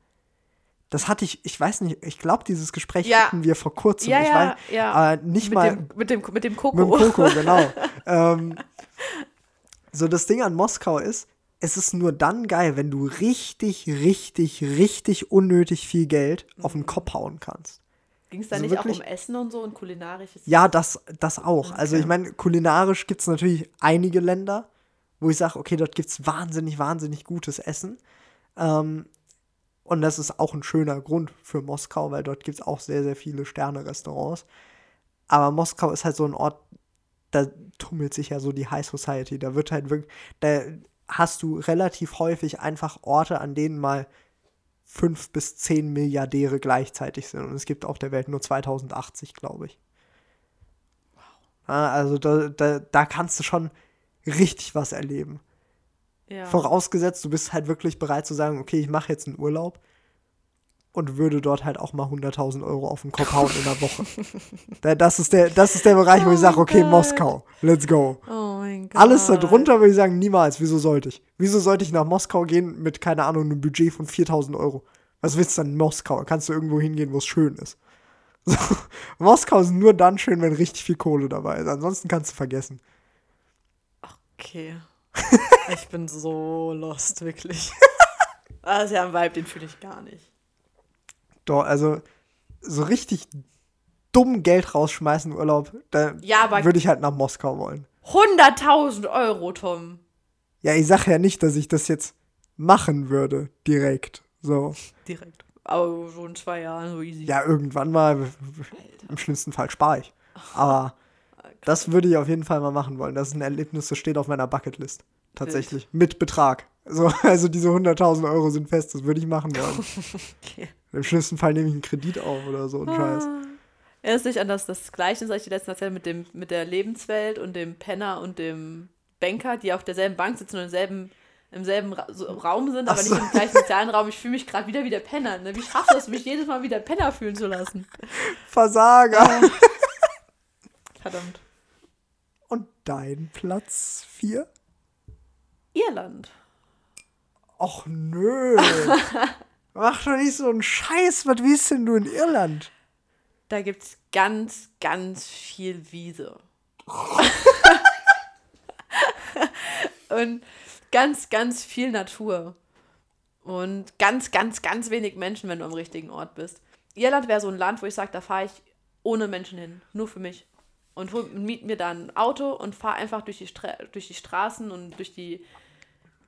Das hatte ich, ich weiß nicht, ich glaube, dieses Gespräch Ja. hatten wir vor kurzem. Ja, ich ja, weiß, ja. Aber nicht mit, mal dem, mit, dem, mit dem Koko. mit dem Koko, genau. ähm, so, das Ding an Moskau ist, es ist nur dann geil, wenn du richtig, richtig, richtig unnötig viel Geld auf den Kopf hauen kannst. Ging es da Also nicht auch wirklich- um Essen und so und kulinarisches? Ja, das, das auch. Also Okay. ich meine, kulinarisch gibt es natürlich einige Länder, wo ich sage, okay, dort gibt es wahnsinnig, wahnsinnig gutes Essen. Ähm, und das ist auch ein schöner Grund für Moskau, weil dort gibt es auch sehr, sehr viele Sterne-Restaurants. Aber Moskau ist halt so ein Ort, da tummelt sich ja so die High Society. Da wird halt wirklich, da hast du relativ häufig einfach Orte, an denen mal fünf bis zehn Milliardäre gleichzeitig sind. Und es gibt auf der Welt nur 2080, glaube ich. Ja, also da, da, da kannst du schon richtig was erleben. Ja. Vorausgesetzt, du bist halt wirklich bereit zu sagen, okay, ich mache jetzt einen Urlaub und würde dort halt auch mal 100.000 Euro auf den Kopf hauen in der Woche. Da- das, ist der, das ist der Bereich, wo ich Oh sage, okay. Moskau, let's go. Oh mein Gott. Alles darunter würde ich sagen, niemals. Wieso sollte ich? Wieso sollte ich nach Moskau gehen mit, keine Ahnung, einem Budget von 4000 Euro? Was willst du denn in Moskau? Kannst du irgendwo hingehen, wo es schön ist? So, Moskau ist nur dann schön, wenn richtig viel Kohle dabei ist. Ansonsten kannst du vergessen. Okay. ich bin so lost, wirklich. Das ist ja ein Vibe, den fühle ich gar nicht. Doch, also so richtig dumm Geld rausschmeißen im Urlaub, da Ja, würde ich halt nach Moskau wollen. 100.000 Euro, Tom. Ja, ich sage ja nicht, dass ich das jetzt machen würde, direkt. So. Direkt. Aber schon in zwei Jahren so easy. Ja, irgendwann mal, im schlimmsten Fall spare ich. Aber das würde ich auf jeden Fall mal machen wollen. Das ist ein Erlebnis, das steht auf meiner Bucketlist. Tatsächlich. Mit Betrag. So, also diese 100.000 Euro sind fest, das würde ich machen wollen. Okay. Im schlimmsten Fall nehme ich einen Kredit auf oder so ein Scheiß. Erinnerst du dich an das, das Gleiche, das ich dir letztens erzählt mit, dem, mit der Lebenswelt und dem Penner und dem Banker, die auf derselben Bank sitzen und im selben, im selben Ra so, Raum sind, aber so. nicht im gleichen sozialen Raum. Ich fühle mich gerade wieder wie der Penner. Ne? Wie schaffst du es, mich jedes Mal wieder Penner fühlen zu lassen? Versager. Verdammt. Und dein Platz 4? Irland. Och nö. Mach doch nicht so einen Scheiß. Was willst denn du in Irland? Da gibt es ganz, ganz viel Wiese. und ganz, ganz viel Natur. Und ganz, ganz, ganz wenig Menschen, wenn du am richtigen Ort bist. Irland wäre so ein Land, wo ich sage, da fahre ich ohne Menschen hin. Nur für mich. Und miet mir dann ein Auto und fahre einfach durch die, Stra durch die Straßen und durch die,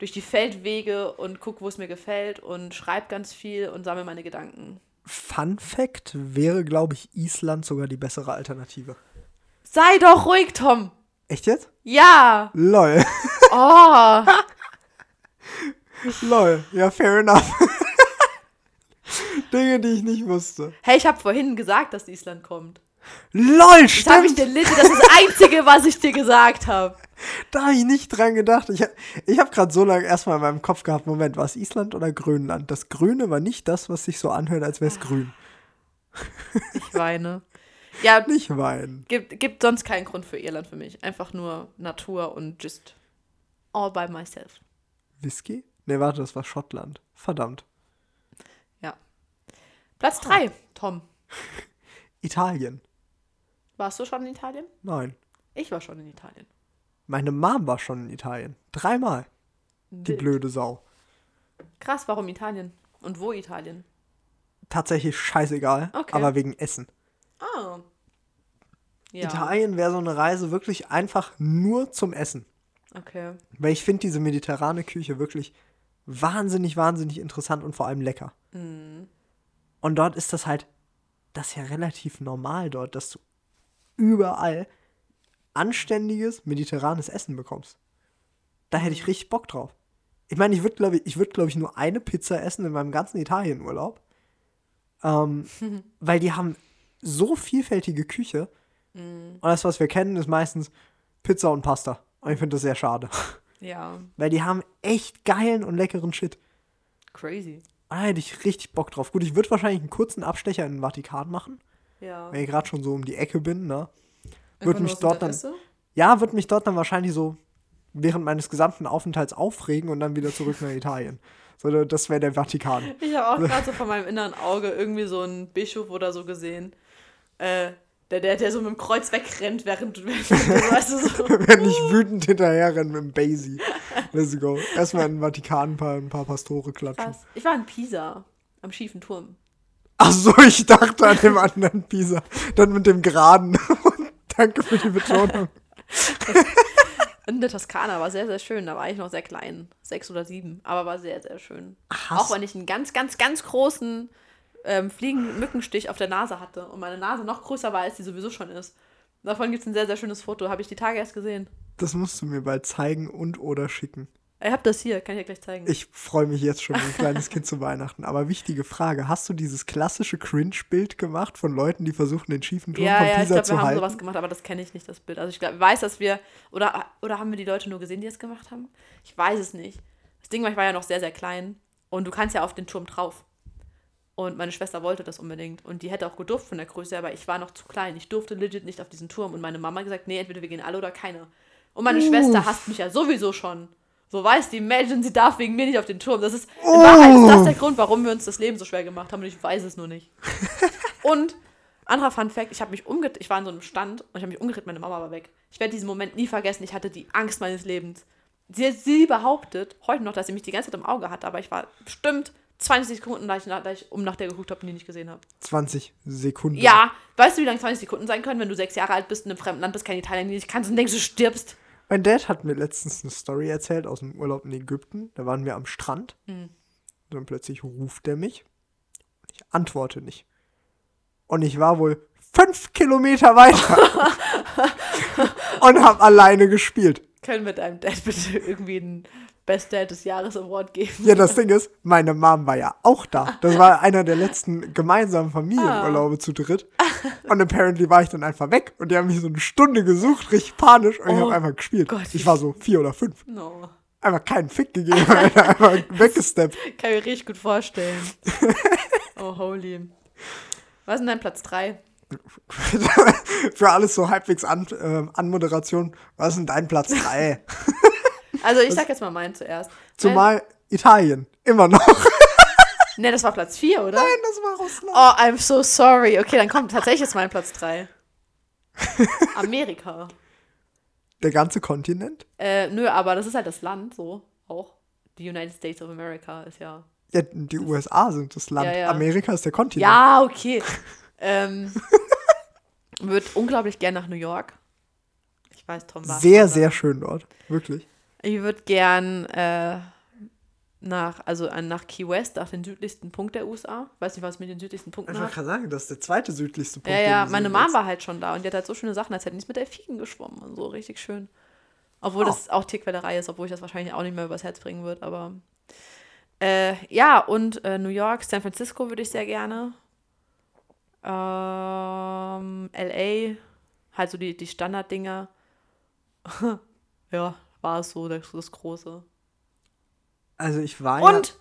durch die Feldwege und guck, wo es mir gefällt und schreibe ganz viel und sammle meine Gedanken. Fun Fact wäre, glaube ich, Island sogar die bessere Alternative. Sei doch ruhig, Tom! Echt jetzt? Ja! Lol. Oh! Lol. Ja, fair enough. Dinge, die ich nicht wusste. Hey, ich habe vorhin gesagt, dass Island kommt. LOL, Das habe ich stimmt. dir legit, das ist das Einzige, was ich dir gesagt habe. Da habe ich nicht dran gedacht. Ich, ich habe gerade so lange erstmal in meinem Kopf gehabt, Moment, war es Island oder Grönland? Das Grüne war nicht das, was sich so anhört, als wäre es grün. Ich weine. Ja, Nicht weinen. gibt, gibt sonst keinen Grund für Irland für mich. Einfach nur Natur und just all by myself. Whisky? Nee, warte, das war Schottland. Verdammt. Ja. Platz 3, Tom. Italien. Warst du schon in Italien? Nein. Ich war schon in Italien. Meine Mom war schon in Italien. Dreimal. Die Wild. blöde Sau. Krass, warum Italien? Und wo Italien? Tatsächlich scheißegal, Okay. aber wegen Essen. Ah. Ja. Italien wäre so eine Reise wirklich einfach nur zum Essen. Okay. Weil ich finde diese mediterrane Küche wirklich wahnsinnig, wahnsinnig interessant und vor allem lecker. Mhm. Und dort ist das halt, das ist ja relativ normal dort, dass du überall anständiges mediterranes Essen bekommst. Da hätte ich richtig Bock drauf. Ich meine, ich würde, glaube ich, ich, würd, glaub ich, nur eine Pizza essen in meinem ganzen Italienurlaub. Ähm, weil die haben so vielfältige Küche. Und das, was wir kennen, ist meistens Pizza und Pasta. Und ich finde das sehr schade. Ja. Weil die haben echt geilen und leckeren Shit. Crazy. Da hätte ich richtig Bock drauf. Gut, ich würde wahrscheinlich einen kurzen Abstecher in den Vatikan machen, Ja. wenn ich gerade schon so um die Ecke bin, ne? Nur mich dort dann, ja, würde mich dort dann wahrscheinlich so während meines gesamten Aufenthalts aufregen und dann wieder zurück nach Italien. So, das wäre der Vatikan. Ich habe auch gerade so von meinem inneren Auge irgendwie so einen Bischof oder so gesehen. Äh, der, der, der so mit dem Kreuz wegrennt, während du, weißt du, so. Wenn ich wütend hinterherrenne mit dem Basie. Let's go. Erstmal in den Vatikan ein paar, ein paar Pastore klatschen. Krass. Ich war in Pisa, am schiefen Turm. Ach so, ich dachte an dem anderen Pisa. Dann mit dem Geraden. Danke für die Betonung. In der Toskana war sehr, sehr schön. Da war ich noch sehr klein. Sechs oder sieben. Aber war sehr, sehr schön. Hast- Auch wenn ich einen ganz, ganz, ganz großen ähm, fliegenden Mückenstich auf der Nase hatte. Und meine Nase noch größer war, als die sowieso schon ist. Davon gibt es ein sehr, sehr schönes Foto. Habe ich die Tage erst gesehen. Das musst du mir bald zeigen und oder schicken. Ich habe das hier. Kann ich dir gleich zeigen. Ich freue mich jetzt schon wie ein kleines Kind zu Weihnachten. Aber wichtige Frage: Hast du dieses klassische Cringe-Bild gemacht von Leuten, die versuchen, den schiefen Turm ja, von ja, ich Pisa glaube, zu wir haben halten? sowas gemacht, aber das kenne ich nicht, das Bild. Also ich glaub, weiß, dass wir, oder, oder haben wir die Leute nur gesehen, die es gemacht haben? Ich weiß es nicht. Das Ding war, ich war ja noch sehr, sehr klein und du kannst ja auf den Turm drauf. Und meine Schwester wollte das unbedingt und die hätte auch gedurft von der Größe, aber ich war noch zu klein. Ich durfte legit nicht auf diesen Turm und meine Mama hat gesagt, nee, entweder wir gehen alle oder keiner. Und meine Schwester hasst mich ja sowieso schon. So weiß die Imagine, sie darf wegen mir nicht auf den Turm. Das ist, in Wahrheit ist das der Grund, warum wir uns das Leben so schwer gemacht haben und ich weiß es nur nicht. Und anderer Fun Fact, ich habe mich umgedreht, ich war in so einem Stand und ich habe mich umgedreht, meine Mama war weg. Ich werde diesen Moment nie vergessen, ich hatte die Angst meines Lebens. Sie, sie behauptet heute noch, dass sie mich die ganze Zeit im Auge hatte, aber ich war bestimmt 20 Sekunden, da ich, da ich um nach der geguckt habe und die nicht gesehen habe. 20 Sekunden. Ja, weißt du, wie lange 20 Sekunden sein können, wenn du sechs Jahre alt bist, in einem fremden Land bist, kein Italien nicht kannst und denkst, du stirbst? Mein Dad hat mir letztens eine Story erzählt aus dem Urlaub in Ägypten. Da waren wir am Strand. Mhm. Dann plötzlich ruft er mich. Ich antworte nicht. Und ich war wohl fünf Kilometer weiter. und habe alleine gespielt. Können wir deinem Dad bitte irgendwie einen Best Dad des Jahres Award geben? Ja, das Ding ist, meine Mom war ja auch da. Das war einer der letzten gemeinsamen Familienurlaube zu dritt. Und apparently war ich dann einfach weg. Und die haben mich so eine Stunde gesucht, richtig panisch. Und ich Oh habe einfach gespielt. Gott, ich war so vier oder fünf. No. Einfach keinen Fick gegeben, Alter. Einfach weggesteppt. Kann ich mir richtig gut vorstellen. oh, holy. Was ist denn dein Platz 3? Für alles so halbwegs an, äh, Anmoderation. Was ist denn dein Platz 3? Also, ich sag jetzt mal meinen zuerst. Zumal Italien. Immer noch. Ne, das war Platz 4, oder? Nein, das war Russland. Oh, I'm so sorry. Okay, dann kommt tatsächlich jetzt mein Platz 3. Amerika. Der ganze Kontinent? Äh, nö, aber das ist halt das Land, so auch. Die United States of America ist ja. Ja, die USA sind das Land. Ja, ja. Amerika ist der Kontinent. Ja, okay. ähm, Würde unglaublich gern nach New York. Ich weiß, Tom war Sehr, sehr schön dort. Wirklich. Ich würde gern äh, nach, also an- nach Key West, nach den südlichsten Punkt der USA. Weiß nicht, was mit den südlichsten Punkten Ich wollte gerade sagen, das ist der zweite südlichste Punkt. Ja, ja, meine willst. war halt schon da und die hat halt so schöne Sachen, als hätten die mit Delfinen geschwommen und so, richtig schön. Obwohl Oh. das auch Tierquälerei ist, obwohl ich das wahrscheinlich auch nicht mehr übers Herz bringen würde, aber. Äh, ja, und äh, New York, San Francisco würde ich sehr gerne. Ähm, LA, halt so die, die Standarddinger. ja, war es so, das, das Große. Also ich war Und,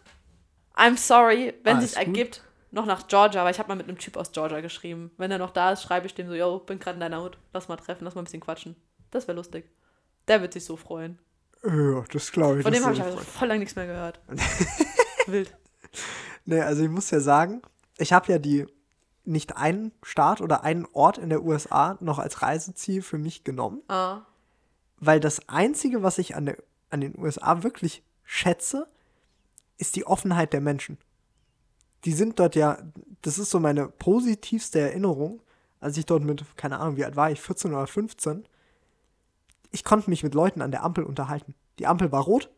I'm sorry, wenn es gut. ergibt, noch nach Georgia, aber ich habe mal mit einem Typ aus Georgia geschrieben. Wenn er noch da ist, schreibe ich dem so, yo, bin gerade in deiner Hut, lass mal treffen, lass mal ein bisschen quatschen. Das wäre lustig. Der wird sich so freuen. ja. Ja, das glaube ich. Von dem habe ich aber voll lange nichts mehr gehört. Wild. Nee, also ich muss ja sagen, ich habe ja die nicht einen Staat oder einen Ort in der USA noch als Reiseziel für mich genommen, Ah, weil das Einzige, was ich an, der, an den USA wirklich schätze, ist die Offenheit der Menschen. Die sind dort ja, das ist so meine positivste Erinnerung, als ich dort mit, keine Ahnung, wie alt war ich, 14 oder 15, ich konnte mich mit Leuten an der Ampel unterhalten. Die Ampel war rot,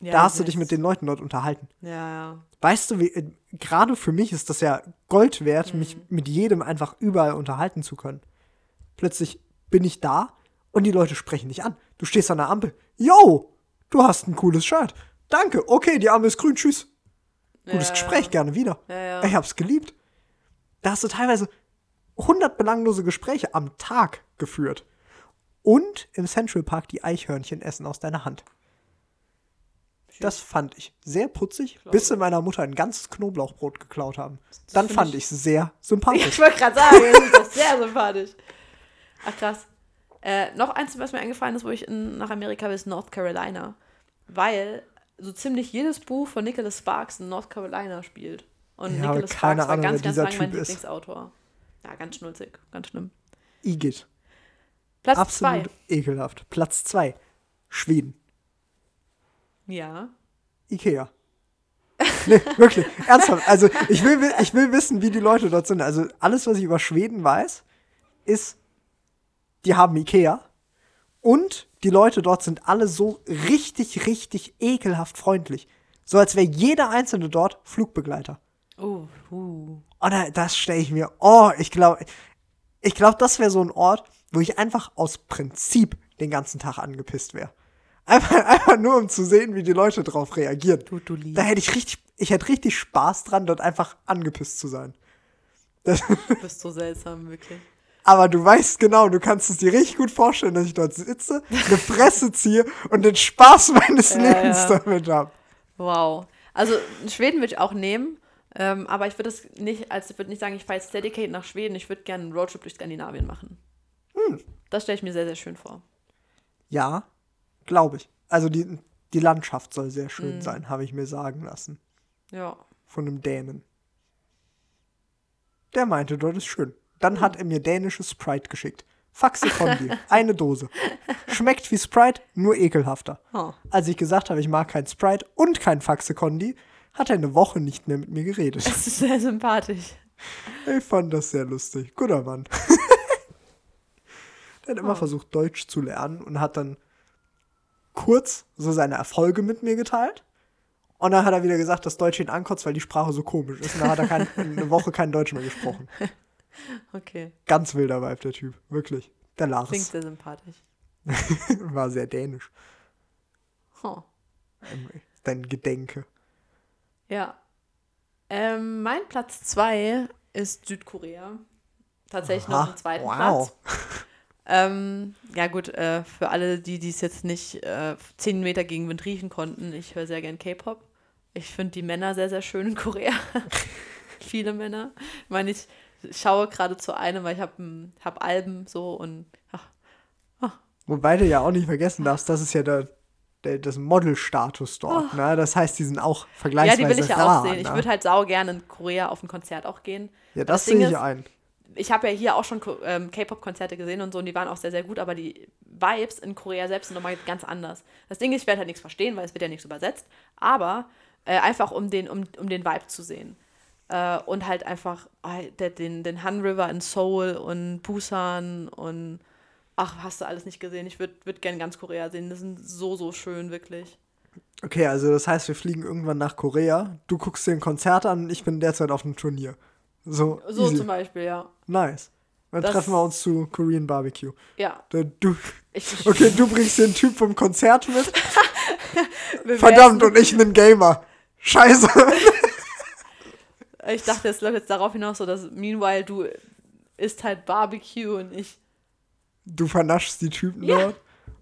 ja, da hast du ich dich mit den Leuten dort unterhalten. Ja, ja. Weißt du, wie, äh, gerade für mich ist das ja Gold wert, mich mit jedem einfach überall unterhalten zu können. Plötzlich bin ich da und die Leute sprechen dich an. Du stehst an der Ampel. Yo, du hast ein cooles Shirt. Danke. Okay, die Ampel ist grün. Tschüss. Gutes Ja, Gespräch, ja. gerne wieder. Ja. Ich hab's geliebt. Da hast du teilweise 100 belanglose Gespräche am Tag geführt. Und im Central Park die Eichhörnchen essen aus deiner Hand. Das fand ich sehr putzig, bis sie meiner Mutter ein ganzes Knoblauchbrot geklaut haben. Dann find fand ich- ich es sehr sympathisch. ich wollte gerade sagen, das ist doch sehr sympathisch. Ach krass. Äh, noch eins, was mir eingefallen ist, wo ich in, nach Amerika will, ist North Carolina. Weil so ziemlich jedes Buch von Nicholas Sparks in North Carolina spielt. Und Ja, Nicholas keine Sparks war Ahnung, ganz, wer ganz dieser lange mein ist. Lieblingsautor. Ja, ganz schnulzig, ganz schlimm. Igitt. Platz Absolut zwei. ekelhaft. Platz 2. Schweden. Ja. Ikea. Nee, wirklich. Ernsthaft. Also, ich will, wi- ich will wissen, wie die Leute dort sind. Also, alles, was ich über Schweden weiß, ist, die haben Ikea. Und die Leute dort sind alle so richtig, richtig ekelhaft freundlich. So als wäre jeder Einzelne dort Flugbegleiter. Uh, uh. Oh, da, das stelle ich mir. Oh, ich glaube, ich glaube, das wäre so ein Ort, wo ich einfach aus Prinzip den ganzen Tag angepisst wäre. Einfach, einfach nur, um zu sehen, wie die Leute drauf reagieren. Du, du. Da hätte ich richtig, ich hätte richtig Spaß dran, dort einfach angepisst zu sein. Das, Du bist so seltsam, wirklich. Aber du weißt genau, du kannst es dir richtig gut vorstellen, dass ich dort sitze, eine Fresse ziehe und den Spaß meines Lebens ja. damit habe. Wow. Also Schweden würde ich auch nehmen, ähm, aber ich würde es nicht, als ich würde nicht sagen, ich fahre jetzt Dedicate nach Schweden, ich würde gerne einen Roadtrip durch Skandinavien machen. Hm. Das stelle ich mir sehr, sehr schön vor. Ja, glaube ich. Also die, die Landschaft soll sehr schön sein, habe ich mir sagen lassen. Ja. von einem Dänen. Der meinte, dort ist schön. Dann hat er mir dänisches Sprite geschickt. Faxe Kondi, eine Dose. Schmeckt wie Sprite, nur ekelhafter. Oh. Als ich gesagt habe, ich mag kein Sprite und kein Faxe Kondi, hat er eine Woche nicht mehr mit mir geredet. Das ist sehr sympathisch. Ich fand das sehr lustig. Guter Mann. der hat immer Oh. versucht, Deutsch zu lernen und hat dann kurz so seine Erfolge mit mir geteilt. Und dann hat er wieder gesagt, dass Deutsch ihn ankotzt, weil die Sprache so komisch ist. Und dann hat er kein, eine Woche kein Deutsch mehr gesprochen. Okay. Ganz wilder Vibe, der Typ. Wirklich. Der Klingt Lars sehr sympathisch. war sehr dänisch. Oh. Dein Gedenke. Ja. Ähm, mein Platz zwei ist Südkorea. Tatsächlich noch Aha, einen zweiten wow. Platz. Ähm, ja gut, äh, für alle, die dies jetzt nicht äh, 10 Meter gegen Wind riechen konnten, ich höre sehr gern K-Pop. Ich finde die Männer sehr, sehr schön in Korea. Viele Männer. Ich meine, ich schaue gerade zu einem, weil ich habe hab Alben so und ach, Wobei du ja auch nicht vergessen darfst, das ist ja der, der, das Model-Status dort. Ne? Das heißt, die sind auch Oh. ja, vergleichsweise die will ich ja rar, auch sehen. Ich ne? würde halt sau gerne in Korea auf ein Konzert auch gehen. Ja, das das sehe ich ist- ein. ich habe ja hier auch schon ähm, K-Pop-Konzerte gesehen und so und die waren auch sehr, sehr gut, aber die Vibes in Korea selbst sind nochmal ganz anders. Das Ding ist, ich werde halt nichts verstehen, weil es wird ja nichts übersetzt, aber äh, einfach um den, um, um den Vibe zu sehen. Äh, und halt einfach äh, den, den Han River in Seoul und Busan und ach, hast du alles nicht gesehen. Ich würde würd gerne ganz Korea sehen. Das sind so, so schön, wirklich. Okay, also das heißt, wir fliegen irgendwann nach Korea. Du guckst dir ein Konzert an, ich bin derzeit auf einem Turnier. So, So easy. zum Beispiel, ja. Nice. Dann Das- treffen wir uns zu Korean Barbecue. Ja. Du, okay, du bringst den Typ vom Konzert mit. Verdammt, und ich bin Gamer. Scheiße. Ich dachte, es läuft jetzt darauf hinaus, so dass meanwhile du isst halt Barbecue und ich Du vernaschst die Typen Ja. dort.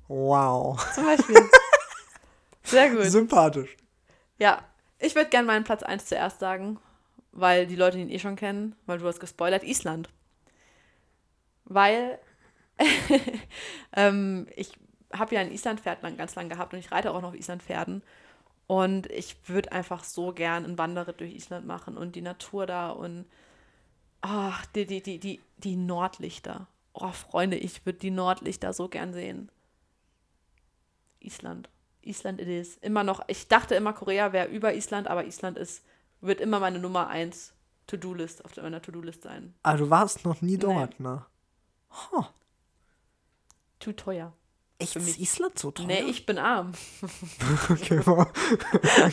Wow. zum Beispiel. Sehr gut. Sympathisch. Ja, ich würde gerne meinen Platz 1 zuerst sagen, weil die Leute ihn eh schon kennen, weil du hast gespoilert, Island. Weil ähm, ich habe ja ein Islandpferd lang, ganz lang gehabt und ich reite auch noch auf Islandpferden. Und ich würde einfach so gern einen Wanderritt durch Island machen und die Natur da und ach, die, die, die, die, die Nordlichter. Oh, Freunde, ich würde die Nordlichter so gern sehen. Island. Island it is. Immer noch, ich dachte immer, Korea wäre über Island, aber Island ist, wird immer meine Nummer 1 To-Do-List auf meiner To-Do-List sein. Ah, du warst noch nie dort, ne? Huh. Zu teuer. Echt. Island so teuer? Nee, ich bin arm. Okay, wow.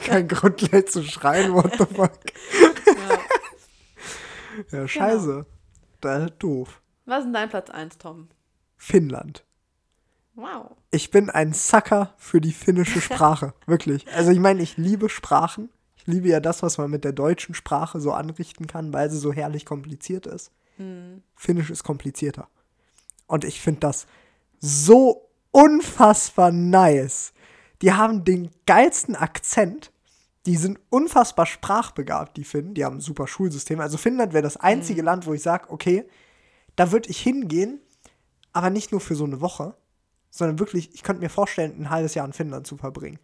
Kein Grund gleich zu schreien, what the fuck. Ja. Ja, scheiße. Da doof. Was ist denn dein Platz 1, Tom? Finnland. Wow. Ich bin ein Sucker für die finnische Sprache. Wirklich. Also ich meine, ich liebe Sprachen. Ich liebe ja das, was man mit der deutschen Sprache so anrichten kann, weil sie so herrlich kompliziert ist. Finnisch ist komplizierter. Und ich finde das so unfassbar nice. Die haben den geilsten Akzent. Die sind unfassbar sprachbegabt, die Finnen. Die haben ein super Schulsystem. Also Finnland wäre das einzige Land, wo ich sage, okay, da würde ich hingehen, aber nicht nur für so eine Woche, sondern wirklich, ich könnte mir vorstellen, ein halbes Jahr in Finnland zu verbringen.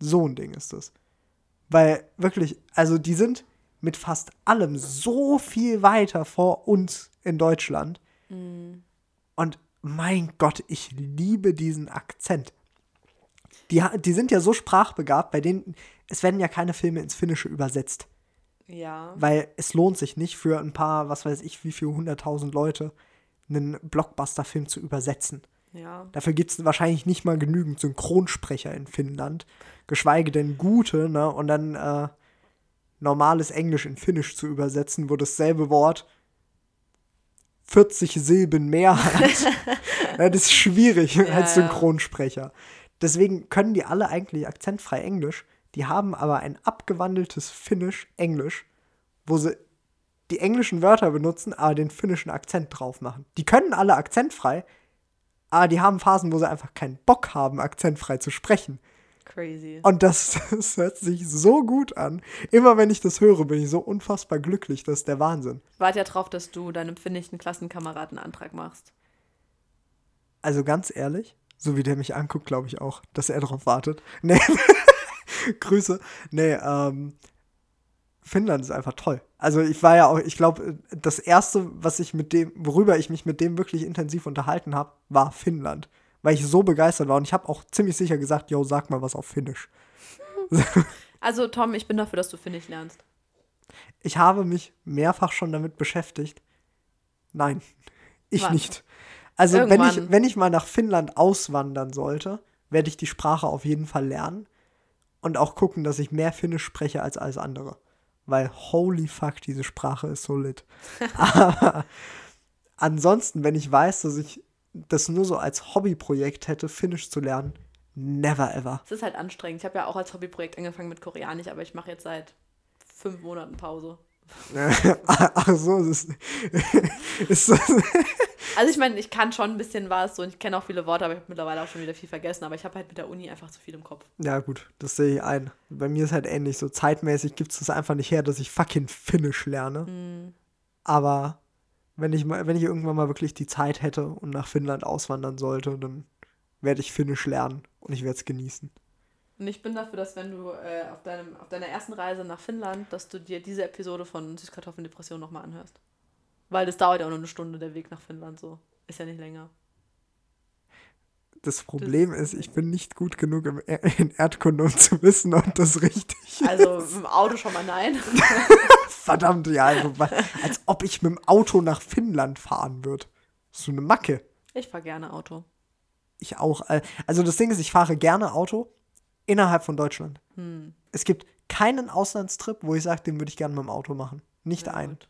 So ein Ding ist das. Weil wirklich, also die sind mit fast allem so viel weiter vor uns in Deutschland. Und mein Gott, ich liebe diesen Akzent. Die, die sind ja so sprachbegabt, bei denen, es werden ja keine Filme ins Finnische übersetzt. Ja. Weil es lohnt sich nicht für ein paar, was weiß ich, wie viele hunderttausend Leute, einen Blockbuster-Film zu übersetzen. Ja. Dafür gibt es wahrscheinlich nicht mal genügend Synchronsprecher in Finnland, geschweige denn gute, ne? Und dann äh, normales Englisch in Finnisch zu übersetzen, wo dasselbe Wort 40 Silben mehr hat. das ist schwierig Ja, als. Synchronsprecher. Deswegen können die alle eigentlich akzentfrei Englisch. Die haben aber ein abgewandeltes Finnisch-Englisch, wo sie die englischen Wörter benutzen, aber den finnischen Akzent drauf machen. Die können alle akzentfrei, aber die haben Phasen, wo sie einfach keinen Bock haben, akzentfrei zu sprechen. Crazy. Und das, das hört sich so gut an. Immer wenn ich das höre, bin ich so unfassbar glücklich. Das ist der Wahnsinn. Warte ja drauf, dass du deinem finnischen Klassenkameraden einen Antrag machst. Also ganz ehrlich, so wie der mich anguckt, glaube ich auch, dass er darauf wartet. Nee. Grüße. Nee, ähm, Finnland ist einfach toll. Also ich war ja auch, ich glaube, das erste, was ich mit dem, worüber ich mich mit dem wirklich intensiv unterhalten habe, war Finnland. Weil ich so begeistert war und ich habe auch ziemlich sicher gesagt, yo, sag mal was auf Finnisch. Also, Tom, ich bin dafür, dass du Finnisch lernst. Ich habe mich mehrfach schon damit beschäftigt. Nein, ich Wann? nicht. Also wenn ich, wenn ich mal nach Finnland auswandern sollte, werde ich die Sprache auf jeden Fall lernen und auch gucken, dass ich mehr Finnisch spreche als alles andere. Weil holy fuck, diese Sprache ist so lit. Aber ansonsten, wenn ich weiß, dass ich das nur so als Hobbyprojekt hätte, Finnisch zu lernen, never ever. Es ist halt anstrengend. Ich habe ja auch als Hobbyprojekt angefangen mit Koreanisch, aber ich mache jetzt seit fünf Monaten Pause. Ach so, das ist, das, Also ich meine, ich kann schon ein bisschen was so und ich kenne auch viele Worte, aber ich habe mittlerweile auch schon wieder viel vergessen. Aber ich habe halt mit der Uni einfach zu viel im Kopf. Ja, gut, das sehe ich ein. Bei mir ist halt ähnlich. So zeitmäßig gibt es das einfach nicht her, dass ich fucking Finnisch lerne. Aber wenn ich, mal, wenn ich irgendwann mal wirklich die Zeit hätte und nach Finnland auswandern sollte, dann werde ich Finnisch lernen und ich werde es genießen. Und ich bin dafür, dass wenn du äh, auf, deinem, auf deiner ersten Reise nach Finnland, dass du dir diese Episode von Süßkartoffeldepression nochmal anhörst. Weil das dauert ja auch nur eine Stunde, der Weg nach Finnland so. Ist ja nicht länger. Das Problem ist, ich bin nicht gut genug im er in Erdkunde, um zu wissen, ob das richtig. Also mit dem Auto schon mal nein. Verdammt, ja. Also, als ob ich mit dem Auto nach Finnland fahren würde. So eine Macke. Ich fahre gerne Auto. Ich auch. Also das Ding ist, ich fahre gerne Auto innerhalb von Deutschland. Hm. Es gibt keinen Auslandstrip, wo ich sage, den würde ich gerne mit dem Auto machen. Nicht Ja, einen. gut.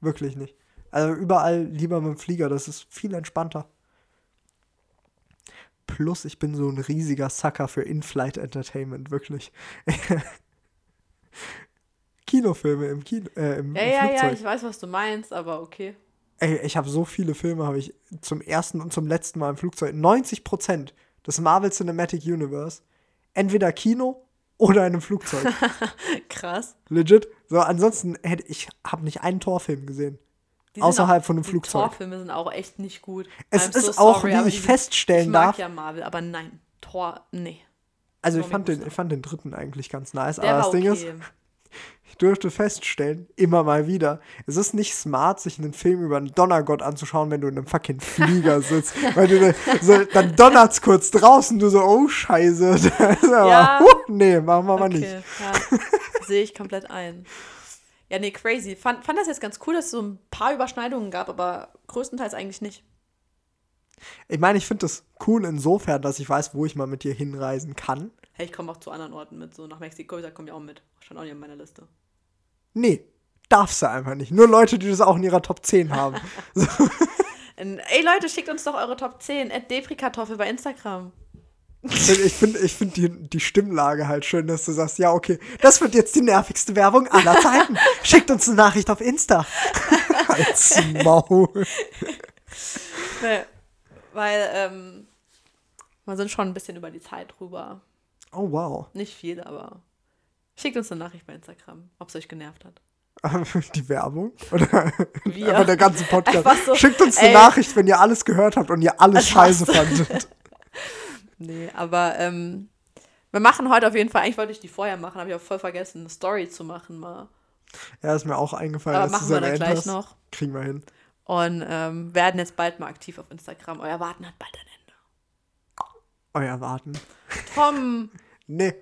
Wirklich nicht. Also überall lieber mit dem Flieger, das ist viel entspannter. Plus, ich bin so ein riesiger Sucker für In-Flight Entertainment, wirklich. Kinofilme im Kino, äh, im, Ja, im ja, ja, Flugzeug. ich weiß, was du meinst, aber okay. Ey, ich habe so viele Filme, habe ich zum ersten und zum letzten Mal im Flugzeug. 90 Prozent des Marvel Cinematic Universe. Entweder Kino oder in einem Flugzeug. Krass. Legit. So, ansonsten hätte ich habe nicht einen Torfilm gesehen. Die Außerhalb auch, von einem die Flugzeug. Torfilme sind auch echt nicht gut. Es I'm ist so auch, sorry, wie ich die feststellen ich mag darf. ja Marvel, aber nein. Tor, nee. Also ich fand, den, ich fand den dritten eigentlich ganz nice. Der aber das war Ding okay. ist, ich durfte feststellen, immer mal wieder, es ist nicht smart, sich einen Film über einen Donnergott anzuschauen, wenn du in einem fucking Flieger sitzt. Weil du so, dann donnert's kurz draußen, du so, oh Scheiße. Ja. huh, nee, machen wir mal nicht. Okay, ja. Sehe ich komplett ein. Ja, nee, crazy. Fand, fand das jetzt ganz cool, dass es so ein paar Überschneidungen gab, aber größtenteils eigentlich nicht. Ich meine, ich finde das cool insofern, dass ich weiß, wo ich mal mit dir hinreisen kann. Hey, ich komme auch zu anderen Orten mit. So nach Mexiko, da komme ich auch mit. Stand auch nicht auf meiner Liste. Nee, darfst du einfach nicht. Nur Leute, die das auch in ihrer Top 10 haben. Ey, Leute, schickt uns doch eure Top 10. At Deprikartoffel bei Instagram. Ich finde ich find die, die Stimmlage halt schön, dass du sagst, ja, okay, das wird jetzt die nervigste Werbung aller Zeiten. Schickt uns eine Nachricht auf Insta. Als Maul. Nee, weil, ähm, wir sind schon ein bisschen über die Zeit drüber. Oh, wow. Nicht viel, aber schickt uns eine Nachricht bei Instagram, ob es euch genervt hat. Die Werbung? Oder Wir. einfach der ganze Podcast? So, Schickt uns eine ey. Nachricht, wenn ihr alles gehört habt und ihr alles Das scheiße fandet. Nee, aber ähm, wir machen heute auf jeden Fall, eigentlich wollte ich die vorher machen, habe ich auch voll vergessen, eine Story zu machen mal. Ja, ist mir auch eingefallen, Aber machen wir dann gleich hast. noch. Kriegen wir hin. Und ähm, werden jetzt bald mal aktiv auf Instagram. Euer Warten hat bald ein Ende. Euer Warten. Tom! Nee.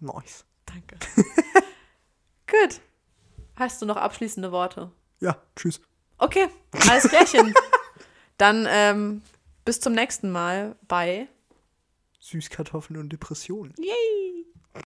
Nice. Danke. Gut. Hast du noch abschließende Worte? Ja, tschüss. Okay, alles klärchen. Dann ähm, bis zum nächsten Mal bei Süßkartoffeln und Depressionen. Yay!